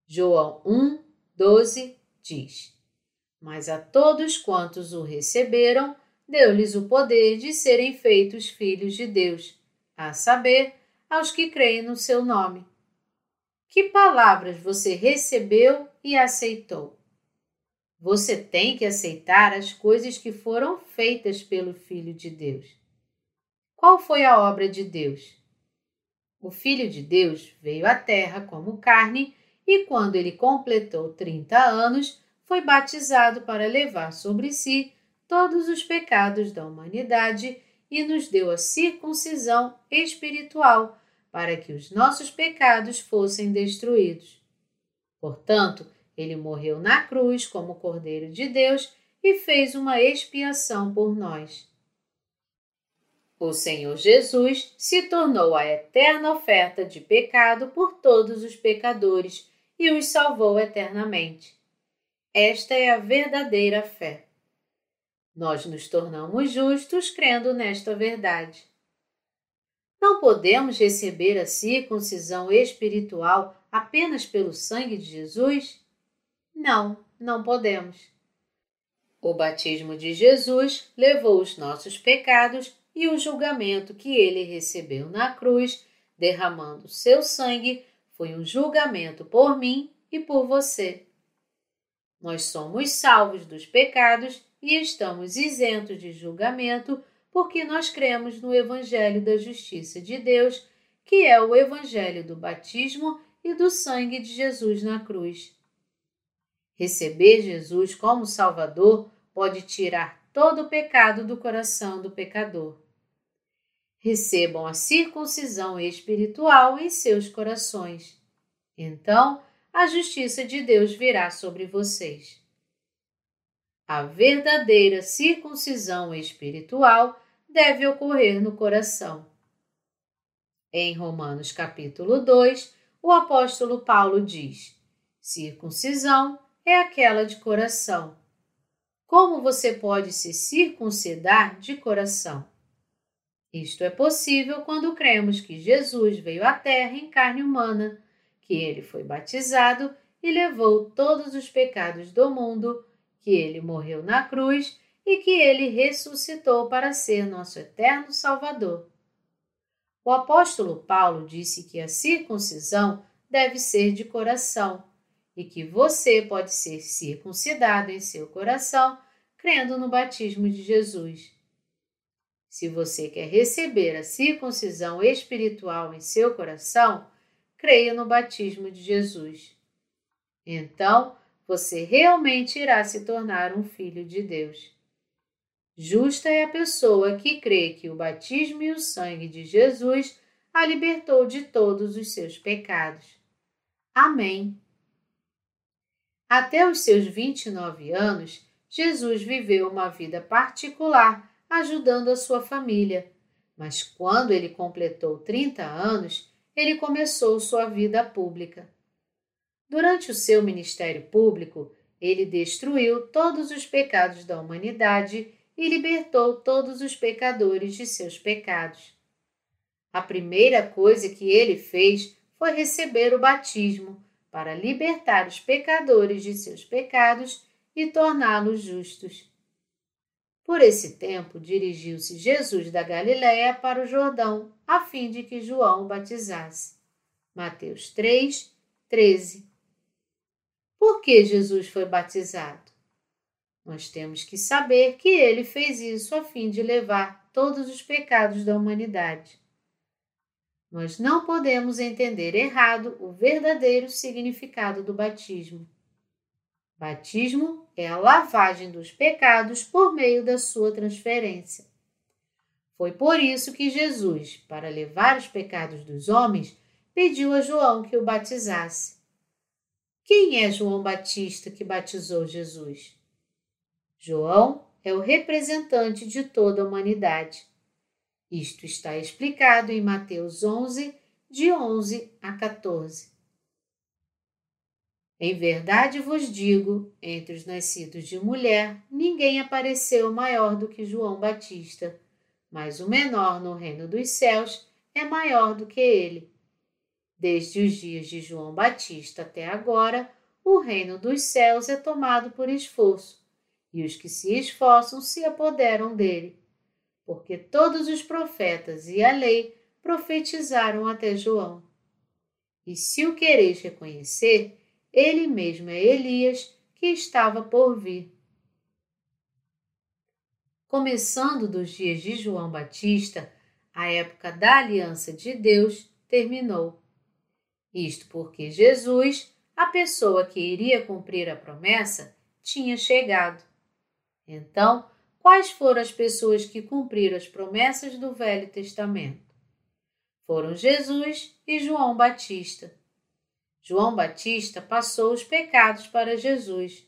João 1, 12 diz: Mas a todos quantos o receberam, deu-lhes o poder de serem feitos filhos de Deus, a saber, aos que creem no seu nome que palavras você recebeu e aceitou? Você tem que aceitar as coisas que foram feitas pelo Filho de Deus. Qual foi a obra de Deus? O Filho de Deus veio à Terra como carne e, quando ele completou 30 anos, foi batizado para levar sobre si todos os pecados da humanidade e nos deu a circuncisão espiritual para que os nossos pecados fossem destruídos. Portanto, ele morreu na cruz como Cordeiro de Deus e fez uma expiação por nós. O Senhor Jesus se tornou a eterna oferta de pecado por todos os pecadores e os salvou eternamente. Esta é a verdadeira fé. Nós nos tornamos justos crendo nesta verdade. Não podemos receber a circuncisão espiritual apenas pelo sangue de Jesus? Não, não podemos. O batismo de Jesus levou os nossos pecados e o julgamento que ele recebeu na cruz, derramando seu sangue, foi um julgamento por mim e por você. Nós somos salvos dos pecados e estamos isentos de julgamento porque nós cremos no Evangelho da Justiça de Deus, que é o Evangelho do batismo e do sangue de Jesus na cruz. Receber Jesus como Salvador pode tirar todo o pecado do coração do pecador. Recebam a circuncisão espiritual em seus corações. Então, a justiça de Deus virá sobre vocês. A verdadeira circuncisão espiritual deve ocorrer no coração. Em Romanos capítulo 2, o apóstolo Paulo diz: circuncisão é aquela de coração, Como você pode se circuncidar de coração? Isto é possível quando cremos que Jesus veio à Terra em carne humana, que ele foi batizado e levou todos os pecados do mundo, que ele morreu na cruz e que ele ressuscitou para ser nosso eterno Salvador. O apóstolo Paulo disse que a circuncisão deve ser de coração e que você pode ser circuncidado em seu coração crendo no batismo de Jesus. Se você quer receber a circuncisão espiritual em seu coração, creia no batismo de Jesus. Então, você realmente irá se tornar um filho de Deus. Justa é a pessoa que crê que o batismo e o sangue de Jesus a libertou de todos os seus pecados. Amém. Até os seus 29 anos, Jesus viveu uma vida particular ajudando a sua família, mas quando ele completou 30 anos, ele começou sua vida pública. Durante o seu ministério público, ele destruiu todos os pecados da humanidade e libertou todos os pecadores de seus pecados. A primeira coisa que ele fez foi receber o batismo para libertar os pecadores de seus pecados e torná-los justos. Por esse tempo, dirigiu-se Jesus da Galiléia para o Jordão, a fim de que João o batizasse. Mateus 3, 13. Por que Jesus foi batizado? Nós temos que saber que ele fez isso a fim de levar todos os pecados da humanidade. Nós não podemos entender errado o verdadeiro significado do batismo. Batismo é a lavagem dos pecados por meio da sua transferência. Foi por isso que Jesus, para levar os pecados dos homens, pediu a João que o batizasse. Quem é João Batista que batizou Jesus? João é o representante de toda a humanidade. Isto está explicado em Mateus 11, de 11 a 14. Em verdade vos digo: entre os nascidos de mulher, ninguém apareceu maior do que João Batista, mas o menor no reino dos céus é maior do que ele. Desde os dias de João Batista até agora, o reino dos céus é tomado por esforço, e os que se esforçam se apoderam dele. Porque todos os profetas e a lei profetizaram até João. E se o quereis reconhecer, ele mesmo é Elias que estava por vir. Começando dos dias de João Batista, a época da aliança de Deus terminou. Isto porque Jesus, a pessoa que iria cumprir a promessa, tinha chegado. Então, quais foram as pessoas que cumpriram as promessas do Velho Testamento? Foram Jesus e João Batista. João Batista passou os pecados para Jesus.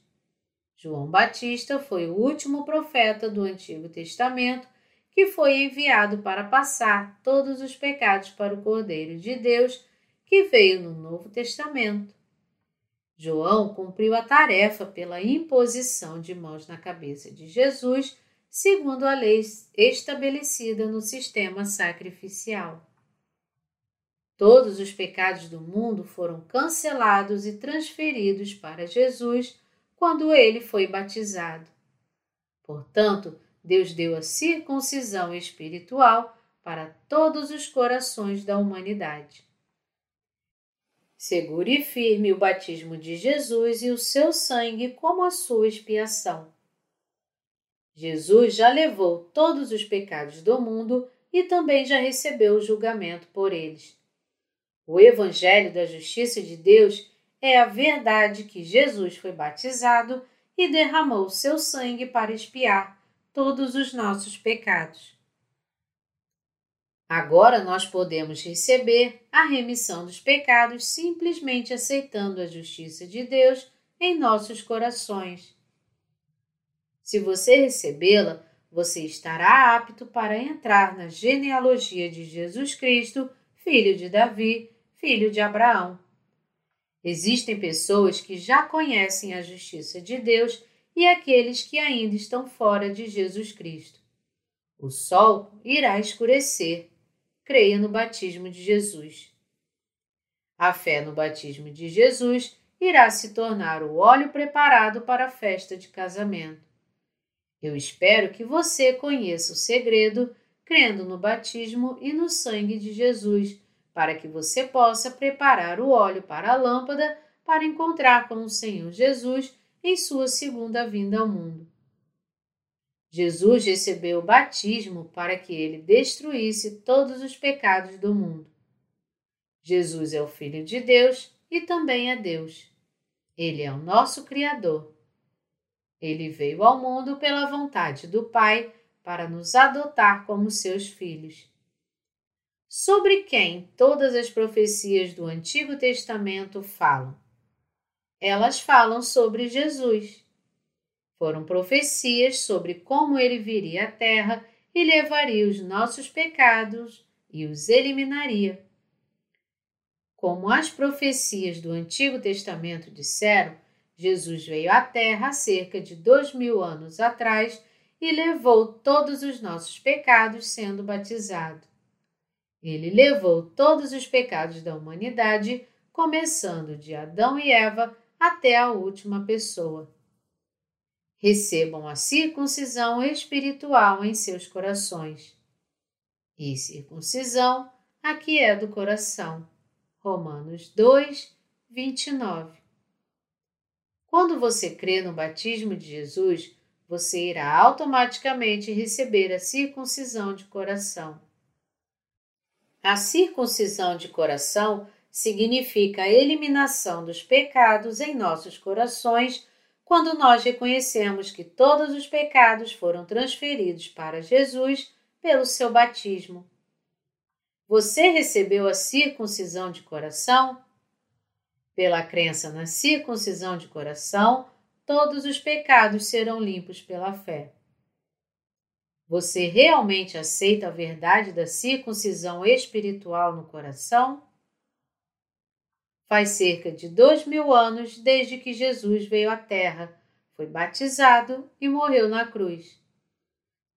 João Batista foi o último profeta do Antigo Testamento que foi enviado para passar todos os pecados para o Cordeiro de Deus que veio no Novo Testamento. João cumpriu a tarefa pela imposição de mãos na cabeça de Jesus, segundo a lei estabelecida no sistema sacrificial. Todos os pecados do mundo foram cancelados e transferidos para Jesus quando ele foi batizado. Portanto, Deus deu a circuncisão espiritual para todos os corações da humanidade. Segure firme o batismo de Jesus e o seu sangue como a sua expiação. Jesus já levou todos os pecados do mundo e também já recebeu o julgamento por eles. O Evangelho da Justiça de Deus é a verdade que Jesus foi batizado e derramou seu sangue para expiar todos os nossos pecados. Agora nós podemos receber a remissão dos pecados simplesmente aceitando a justiça de Deus em nossos corações. Se você recebê-la, você estará apto para entrar na genealogia de Jesus Cristo, filho de Davi, filho de Abraão. Existem pessoas que já conhecem a justiça de Deus e aqueles que ainda estão fora de Jesus Cristo. O sol irá escurecer. Creia no batismo de Jesus. A fé no batismo de Jesus irá se tornar o óleo preparado para a festa de casamento. Eu espero que você conheça o segredo, crendo no batismo e no sangue de Jesus, para que você possa preparar o óleo para a lâmpada para encontrar com o Senhor Jesus em sua segunda vinda ao mundo. Jesus recebeu o batismo para que ele destruísse todos os pecados do mundo. Jesus é o Filho de Deus e também é Deus. Ele é o nosso Criador. Ele veio ao mundo pela vontade do Pai para nos adotar como seus filhos. Sobre quem todas as profecias do Antigo Testamento falam? Elas falam sobre Jesus. Foram profecias sobre como ele viria à Terra e levaria os nossos pecados e os eliminaria. Como as profecias do Antigo Testamento disseram, Jesus veio à Terra cerca de dois mil anos atrás e levou todos os nossos pecados sendo batizado. Ele levou todos os pecados da humanidade, começando de Adão e Eva até a última pessoa. Recebam a circuncisão espiritual em seus corações. E circuncisão aqui é do coração. Romanos 2, 29. Quando você crê no batismo de Jesus, você irá automaticamente receber a circuncisão de coração. A circuncisão de coração significa a eliminação dos pecados em nossos corações quando nós reconhecemos que todos os pecados foram transferidos para Jesus pelo seu batismo. Você recebeu a circuncisão de coração? Pela crença na circuncisão de coração, todos os pecados serão limpos pela fé. Você realmente aceita a verdade da circuncisão espiritual no coração? Faz cerca de dois mil anos desde que Jesus veio à Terra, foi batizado e morreu na cruz.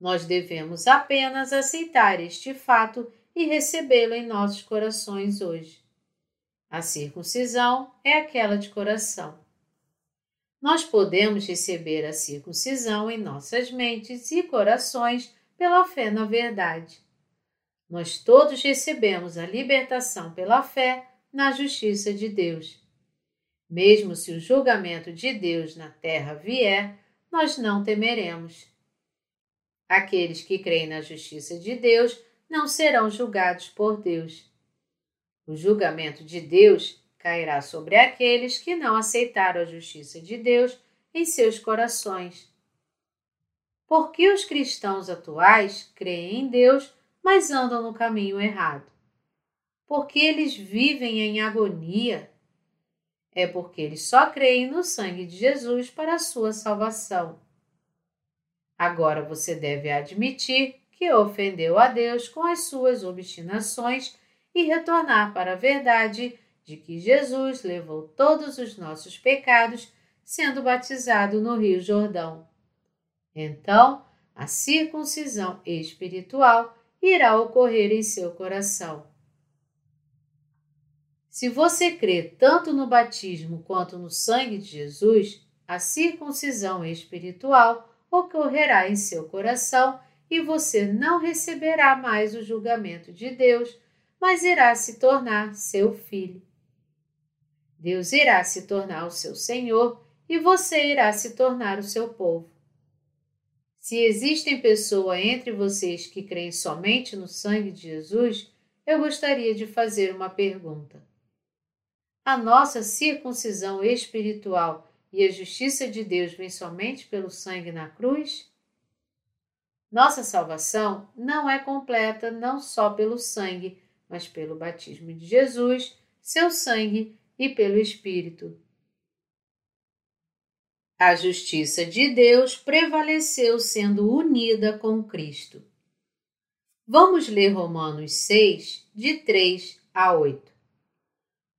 Nós devemos apenas aceitar este fato e recebê-lo em nossos corações hoje. A circuncisão é aquela de coração. Nós podemos receber a circuncisão em nossas mentes e corações pela fé na verdade. Nós todos recebemos a libertação pela fé na justiça de Deus. Mesmo se o julgamento de Deus na terra vier, nós não temeremos. Aqueles que creem na justiça de Deus não serão julgados por Deus. O julgamento de Deus cairá sobre aqueles que não aceitaram a justiça de Deus em seus corações. Porque os cristãos atuais creem em Deus, mas andam no caminho errado? Porque eles vivem em agonia? É porque eles só creem no sangue de Jesus para a sua salvação. Agora você deve admitir que ofendeu a Deus com as suas obstinações e retornar para a verdade de que Jesus levou todos os nossos pecados sendo batizado no Rio Jordão. Então, a circuncisão espiritual irá ocorrer em seu coração. Se você crê tanto no batismo quanto no sangue de Jesus, a circuncisão espiritual ocorrerá em seu coração e você não receberá mais o julgamento de Deus mas irá se tornar seu filho. Deus irá se tornar o seu Senhor e você irá se tornar o seu povo. Se existem pessoas entre vocês que creem somente no sangue de Jesus, eu gostaria de fazer uma pergunta. A nossa circuncisão espiritual e a justiça de Deus vem somente pelo sangue na cruz? Nossa salvação não é completa não só pelo sangue, mas pelo batismo de Jesus, seu sangue e pelo Espírito. A justiça de Deus prevaleceu sendo unida com Cristo. Vamos ler Romanos 6, de 3 a 8.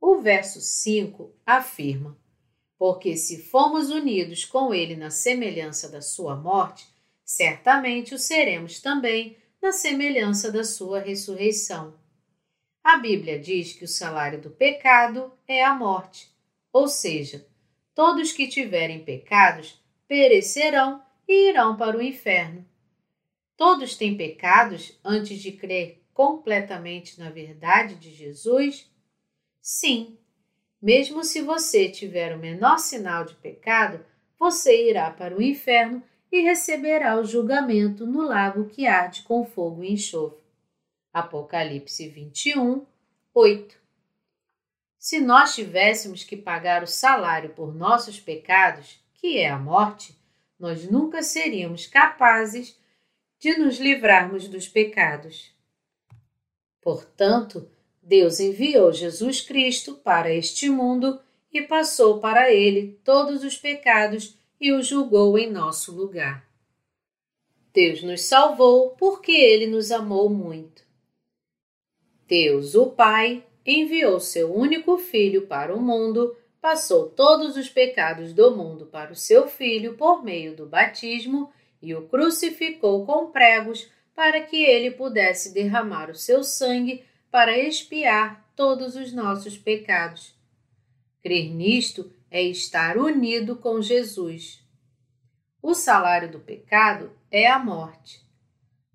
O verso 5 afirma: Porque se fomos unidos com ele na semelhança da sua morte, certamente o seremos também na semelhança da sua ressurreição. A Bíblia diz que o salário do pecado é a morte, ou seja, todos que tiverem pecados perecerão e irão para o inferno. Todos têm pecados antes de crer completamente na verdade de Jesus? Sim, mesmo se você tiver o menor sinal de pecado, você irá para o inferno e receberá o julgamento no lago que arde com fogo e enxofre. Apocalipse 21, 8. Se nós tivéssemos que pagar o salário por nossos pecados, que é a morte, nós nunca seríamos capazes de nos livrarmos dos pecados. Portanto, Deus enviou Jesus Cristo para este mundo e passou para ele todos os pecados e o julgou em nosso lugar. Deus nos salvou porque ele nos amou muito. Deus, o Pai, enviou seu único filho para o mundo, passou todos os pecados do mundo para o seu filho por meio do batismo e o crucificou com pregos para que ele pudesse derramar o seu sangue para expiar todos os nossos pecados. Crer nisto é estar unido com Jesus. O salário do pecado é a morte.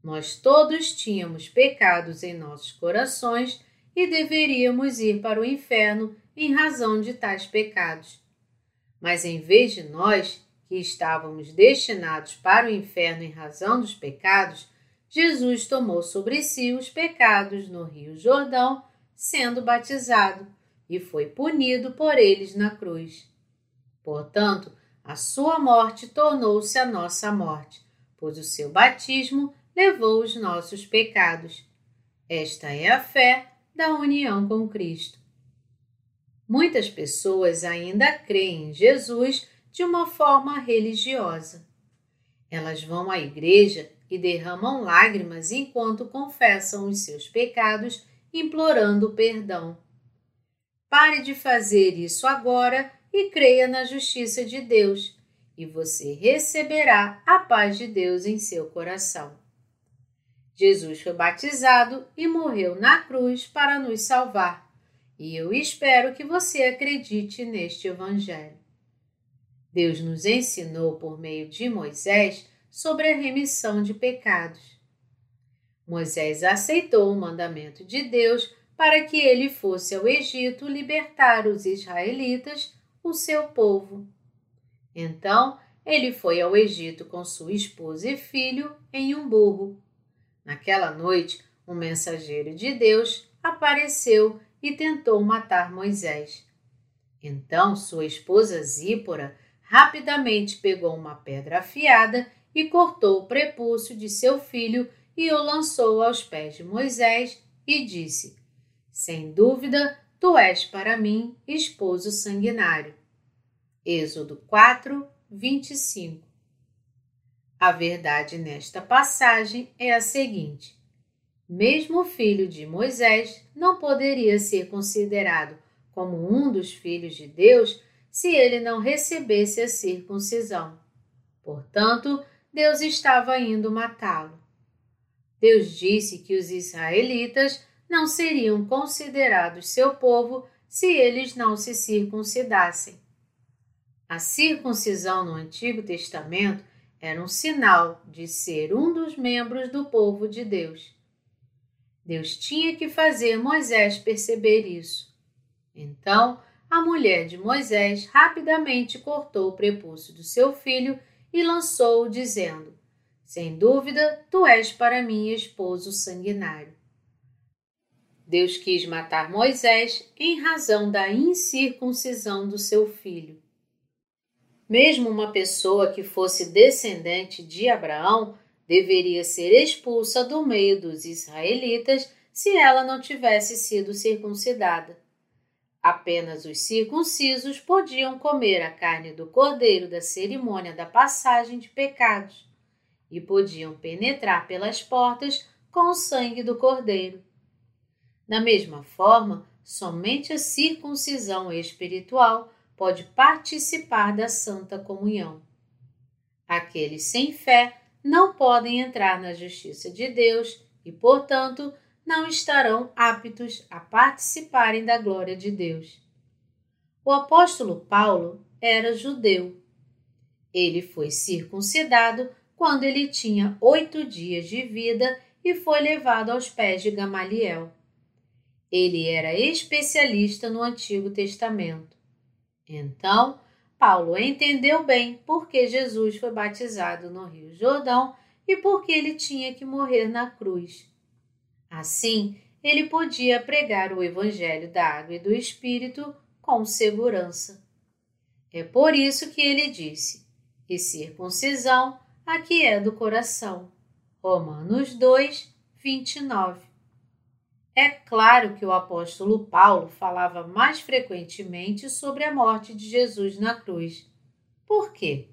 Nós todos tínhamos pecados em nossos corações e deveríamos ir para o inferno em razão de tais pecados. Mas em vez de nós, que estávamos destinados para o inferno em razão dos pecados, Jesus tomou sobre si os pecados no Rio Jordão, sendo batizado, e foi punido por eles na cruz. Portanto, a sua morte tornou-se a nossa morte, pois o seu batismo levou os nossos pecados. Esta é a fé da união com Cristo. Muitas pessoas ainda creem em Jesus de uma forma religiosa. Elas vão à igreja e derramam lágrimas enquanto confessam os seus pecados, implorando perdão. Pare de fazer isso agora e creia na justiça de Deus, e você receberá a paz de Deus em seu coração. Jesus foi batizado e morreu na cruz para nos salvar, e eu espero que você acredite neste Evangelho. Deus nos ensinou por meio de Moisés sobre a remissão de pecados. Moisés aceitou o mandamento de Deus para que ele fosse ao Egito libertar os israelitas, o seu povo. Então, ele foi ao Egito com sua esposa e filho em um burro. Naquela noite, um mensageiro de Deus apareceu e tentou matar Moisés. Então, sua esposa Zípora rapidamente pegou uma pedra afiada e cortou o prepúcio de seu filho e o lançou aos pés de Moisés e disse: Sem dúvida, tu és para mim esposo sanguinário. Êxodo 4, 25. A verdade nesta passagem é a seguinte: mesmo o filho de Moisés não poderia ser considerado como um dos filhos de Deus se ele não recebesse a circuncisão. Portanto, Deus estava indo matá-lo. Deus disse que os israelitas não seriam considerados seu povo se eles não se circuncidassem. A circuncisão no Antigo Testamento era um sinal de ser um dos membros do povo de Deus. Deus tinha que fazer Moisés perceber isso. Então, a mulher de Moisés rapidamente cortou o prepúcio do seu filho e lançou-o, dizendo: Sem dúvida, tu és para mim esposo sanguinário. Deus quis matar Moisés em razão da incircuncisão do seu filho. Mesmo uma pessoa que fosse descendente de Abraão deveria ser expulsa do meio dos israelitas se ela não tivesse sido circuncidada. Apenas os circuncisos podiam comer a carne do cordeiro da cerimônia da passagem de pecados e podiam penetrar pelas portas com o sangue do cordeiro. Da mesma forma, somente a circuncisão espiritual pode participar da Santa Comunhão. Aqueles sem fé não podem entrar na justiça de Deus e, portanto, não estarão aptos a participarem da glória de Deus. O apóstolo Paulo era judeu. Ele foi circuncidado quando ele tinha oito dias de vida e foi levado aos pés de Gamaliel. Ele era especialista no Antigo Testamento. Então, Paulo entendeu bem por que Jesus foi batizado no Rio Jordão e por que ele tinha que morrer na cruz. Assim, ele podia pregar o Evangelho da Água e do Espírito com segurança. É por isso que ele disse: E circuncisão aqui é do coração. Romanos 2, 29. É claro que o apóstolo Paulo falava mais frequentemente sobre a morte de Jesus na cruz. Por quê?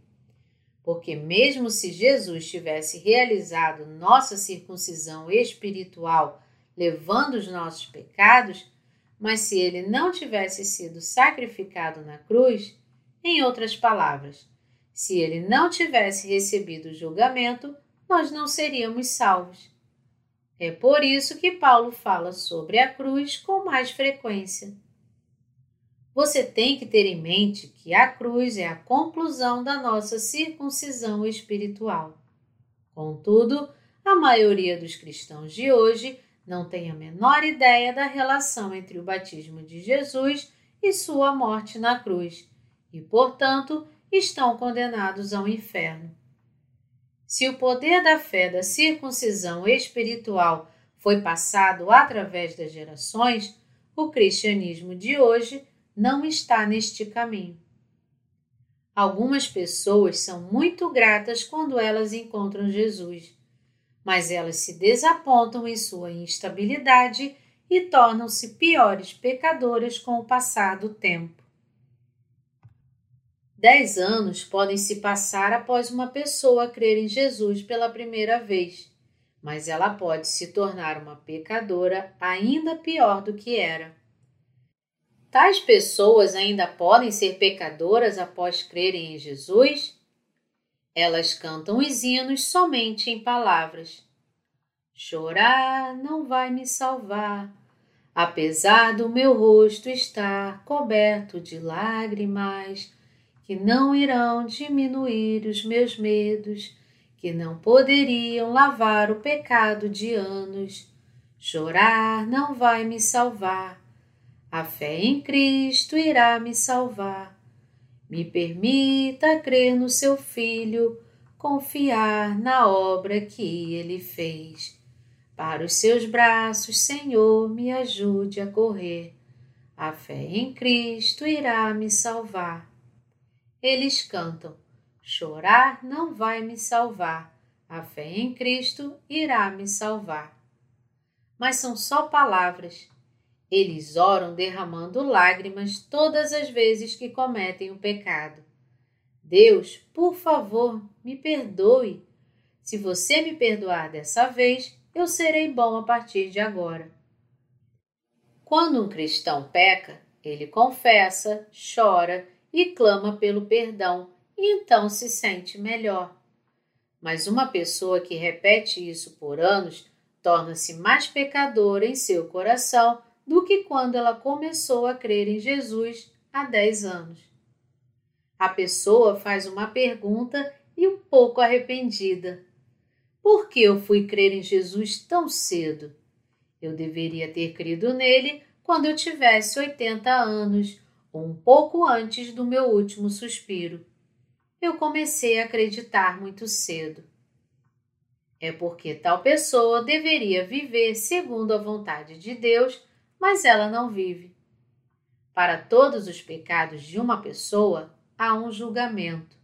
Porque, mesmo se Jesus tivesse realizado nossa circuncisão espiritual, levando os nossos pecados, mas se ele não tivesse sido sacrificado na cruz, em outras palavras, se ele não tivesse recebido o julgamento, nós não seríamos salvos. É por isso que Paulo fala sobre a cruz com mais frequência. Você tem que ter em mente que a cruz é a conclusão da nossa circuncisão espiritual. Contudo, a maioria dos cristãos de hoje não tem a menor ideia da relação entre o batismo de Jesus e sua morte na cruz e, portanto, estão condenados ao inferno. Se o poder da fé da circuncisão espiritual foi passado através das gerações, o cristianismo de hoje não está neste caminho. Algumas pessoas são muito gratas quando elas encontram Jesus, mas elas se desapontam em sua instabilidade e tornam-se piores pecadoras com o passar do tempo. Dez anos podem se passar após uma pessoa crer em Jesus pela primeira vez, mas ela pode se tornar uma pecadora ainda pior do que era. Tais pessoas ainda podem ser pecadoras após crerem em Jesus? Elas cantam os hinos somente em palavras. Chorar não vai me salvar, apesar do meu rosto estar coberto de lágrimas que não irão diminuir os meus medos, que não poderiam lavar o pecado de anos. Chorar não vai me salvar. A fé em Cristo irá me salvar. Me permita crer no seu Filho, confiar na obra que ele fez. Para os seus braços, Senhor, me ajude a correr. A fé em Cristo irá me salvar. Eles cantam: Chorar não vai me salvar, a fé em Cristo irá me salvar. Mas são só palavras. Eles oram derramando lágrimas todas as vezes que cometem o pecado. Deus, por favor, me perdoe. Se você me perdoar dessa vez, eu serei bom a partir de agora. Quando um cristão peca, ele confessa, chora e clama pelo perdão e então se sente melhor. Mas uma pessoa que repete isso por anos torna-se mais pecadora em seu coração do que quando ela começou a crer em Jesus há dez anos. A pessoa faz uma pergunta e um pouco arrependida. Por que eu fui crer em Jesus tão cedo? Eu deveria ter crido nele quando eu tivesse 80 anos, ou um pouco antes do meu último suspiro. Eu comecei a acreditar muito cedo. É porque tal pessoa deveria viver segundo a vontade de Deus, mas ela não vive. Para todos os pecados de uma pessoa há um julgamento.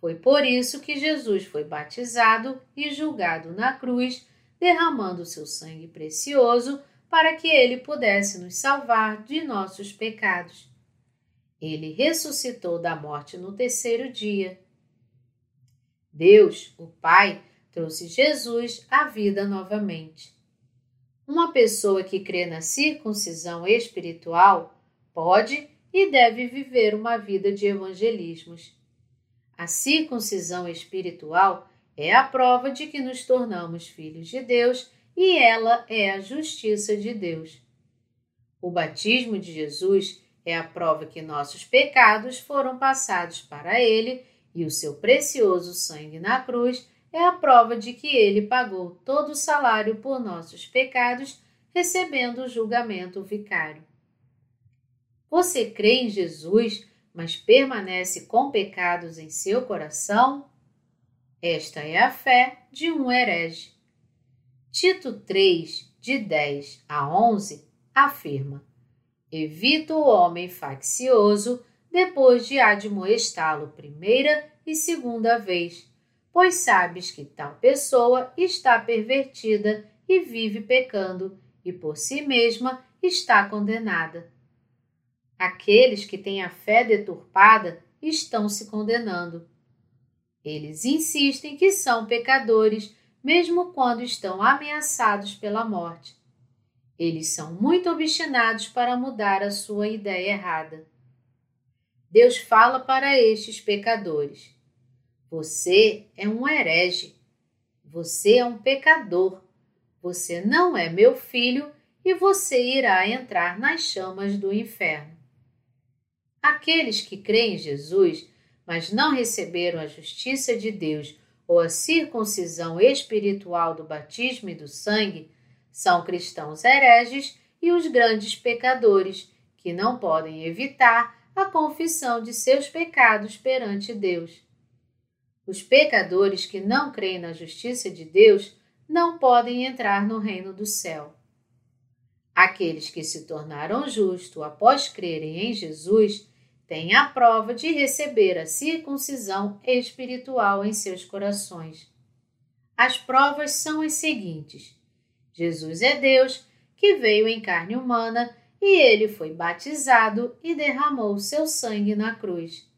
Foi por isso que Jesus foi batizado e julgado na cruz, derramando seu sangue precioso para que ele pudesse nos salvar de nossos pecados. Ele ressuscitou da morte no terceiro dia. Deus, o Pai, trouxe Jesus à vida novamente. Uma pessoa que crê na circuncisão espiritual pode e deve viver uma vida de evangelismos. A circuncisão espiritual é a prova de que nos tornamos filhos de Deus e ela é a justiça de Deus. O batismo de Jesus é a prova que nossos pecados foram passados para ele e o seu precioso sangue na cruz é a prova de que ele pagou todo o salário por nossos pecados, recebendo o julgamento vicário. Você crê em Jesus, mas permanece com pecados em seu coração? Esta é a fé de um herege. Tito 3, de 10 a 11, afirma: Evita o homem faccioso depois de admoestá-lo primeira e segunda vez pois sabes que tal pessoa está pervertida e vive pecando, e por si mesma está condenada. Aqueles que têm a fé deturpada estão se condenando. Eles insistem que são pecadores, mesmo quando estão ameaçados pela morte. Eles são muito obstinados para mudar a sua ideia errada. Deus fala para estes pecadores você é um herege. Você é um pecador. Você não é meu filho e você irá entrar nas chamas do inferno. Aqueles que creem em Jesus, mas não receberam a justiça de Deus ou a circuncisão espiritual do batismo e do sangue, são cristãos hereges e os grandes pecadores, que não podem evitar a confissão de seus pecados perante Deus. Os pecadores que não creem na justiça de Deus não podem entrar no reino do céu. Aqueles que se tornaram justos após crerem em Jesus têm a prova de receber a circuncisão espiritual em seus corações. As provas são as seguintes: Jesus é Deus que veio em carne humana e ele foi batizado e derramou seu sangue na cruz.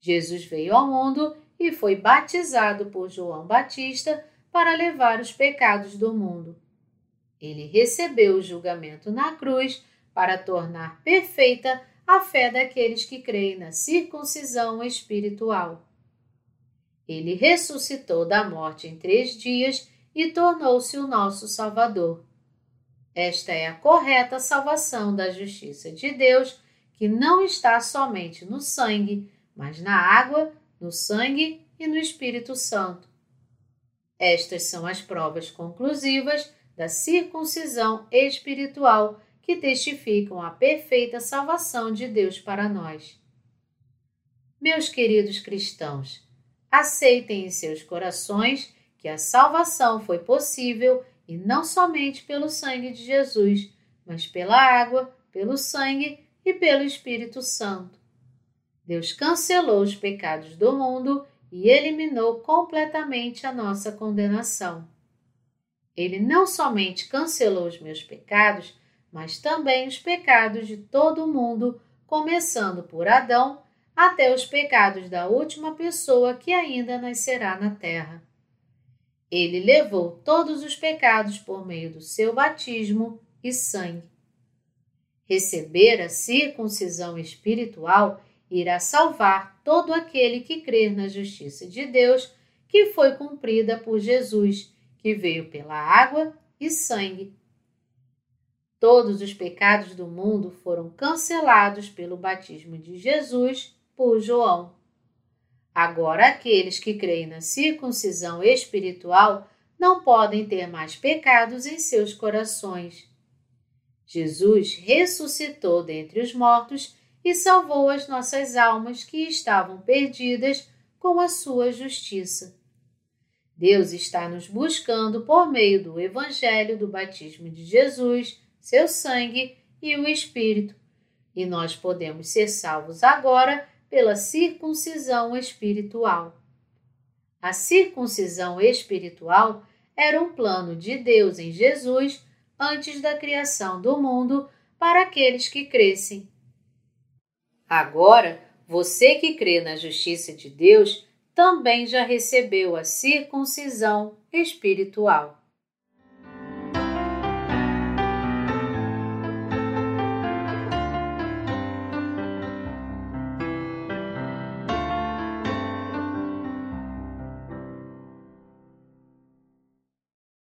Jesus veio ao mundo e foi batizado por João Batista para levar os pecados do mundo. Ele recebeu o julgamento na cruz para tornar perfeita a fé daqueles que creem na circuncisão espiritual. Ele ressuscitou da morte em três dias e tornou-se o nosso Salvador. Esta é a correta salvação da justiça de Deus, que não está somente no sangue, mas na água no sangue e no Espírito Santo. Estas são as provas conclusivas da circuncisão espiritual que testificam a perfeita salvação de Deus para nós. Meus queridos cristãos, aceitem em seus corações que a salvação foi possível e não somente pelo sangue de Jesus, mas pela água, pelo sangue e pelo Espírito Santo. Deus cancelou os pecados do mundo e eliminou completamente a nossa condenação. Ele não somente cancelou os meus pecados, mas também os pecados de todo o mundo, começando por Adão até os pecados da última pessoa que ainda nascerá na terra. Ele levou todos os pecados por meio do seu batismo e sangue. Receber a circuncisão espiritual irá salvar todo aquele que crer na justiça de Deus, que foi cumprida por Jesus, que veio pela água e sangue. Todos os pecados do mundo foram cancelados pelo batismo de Jesus por João. Agora, aqueles que creem na circuncisão espiritual não podem ter mais pecados em seus corações. Jesus ressuscitou dentre os mortos e salvou as nossas almas que estavam perdidas com a sua justiça. Deus está nos buscando por meio do Evangelho do batismo de Jesus, seu sangue e o Espírito, e nós podemos ser salvos agora pela circuncisão espiritual. A circuncisão espiritual era um plano de Deus em Jesus antes da criação do mundo para aqueles que crescem. Agora, você que crê na justiça de Deus também já recebeu a circuncisão espiritual.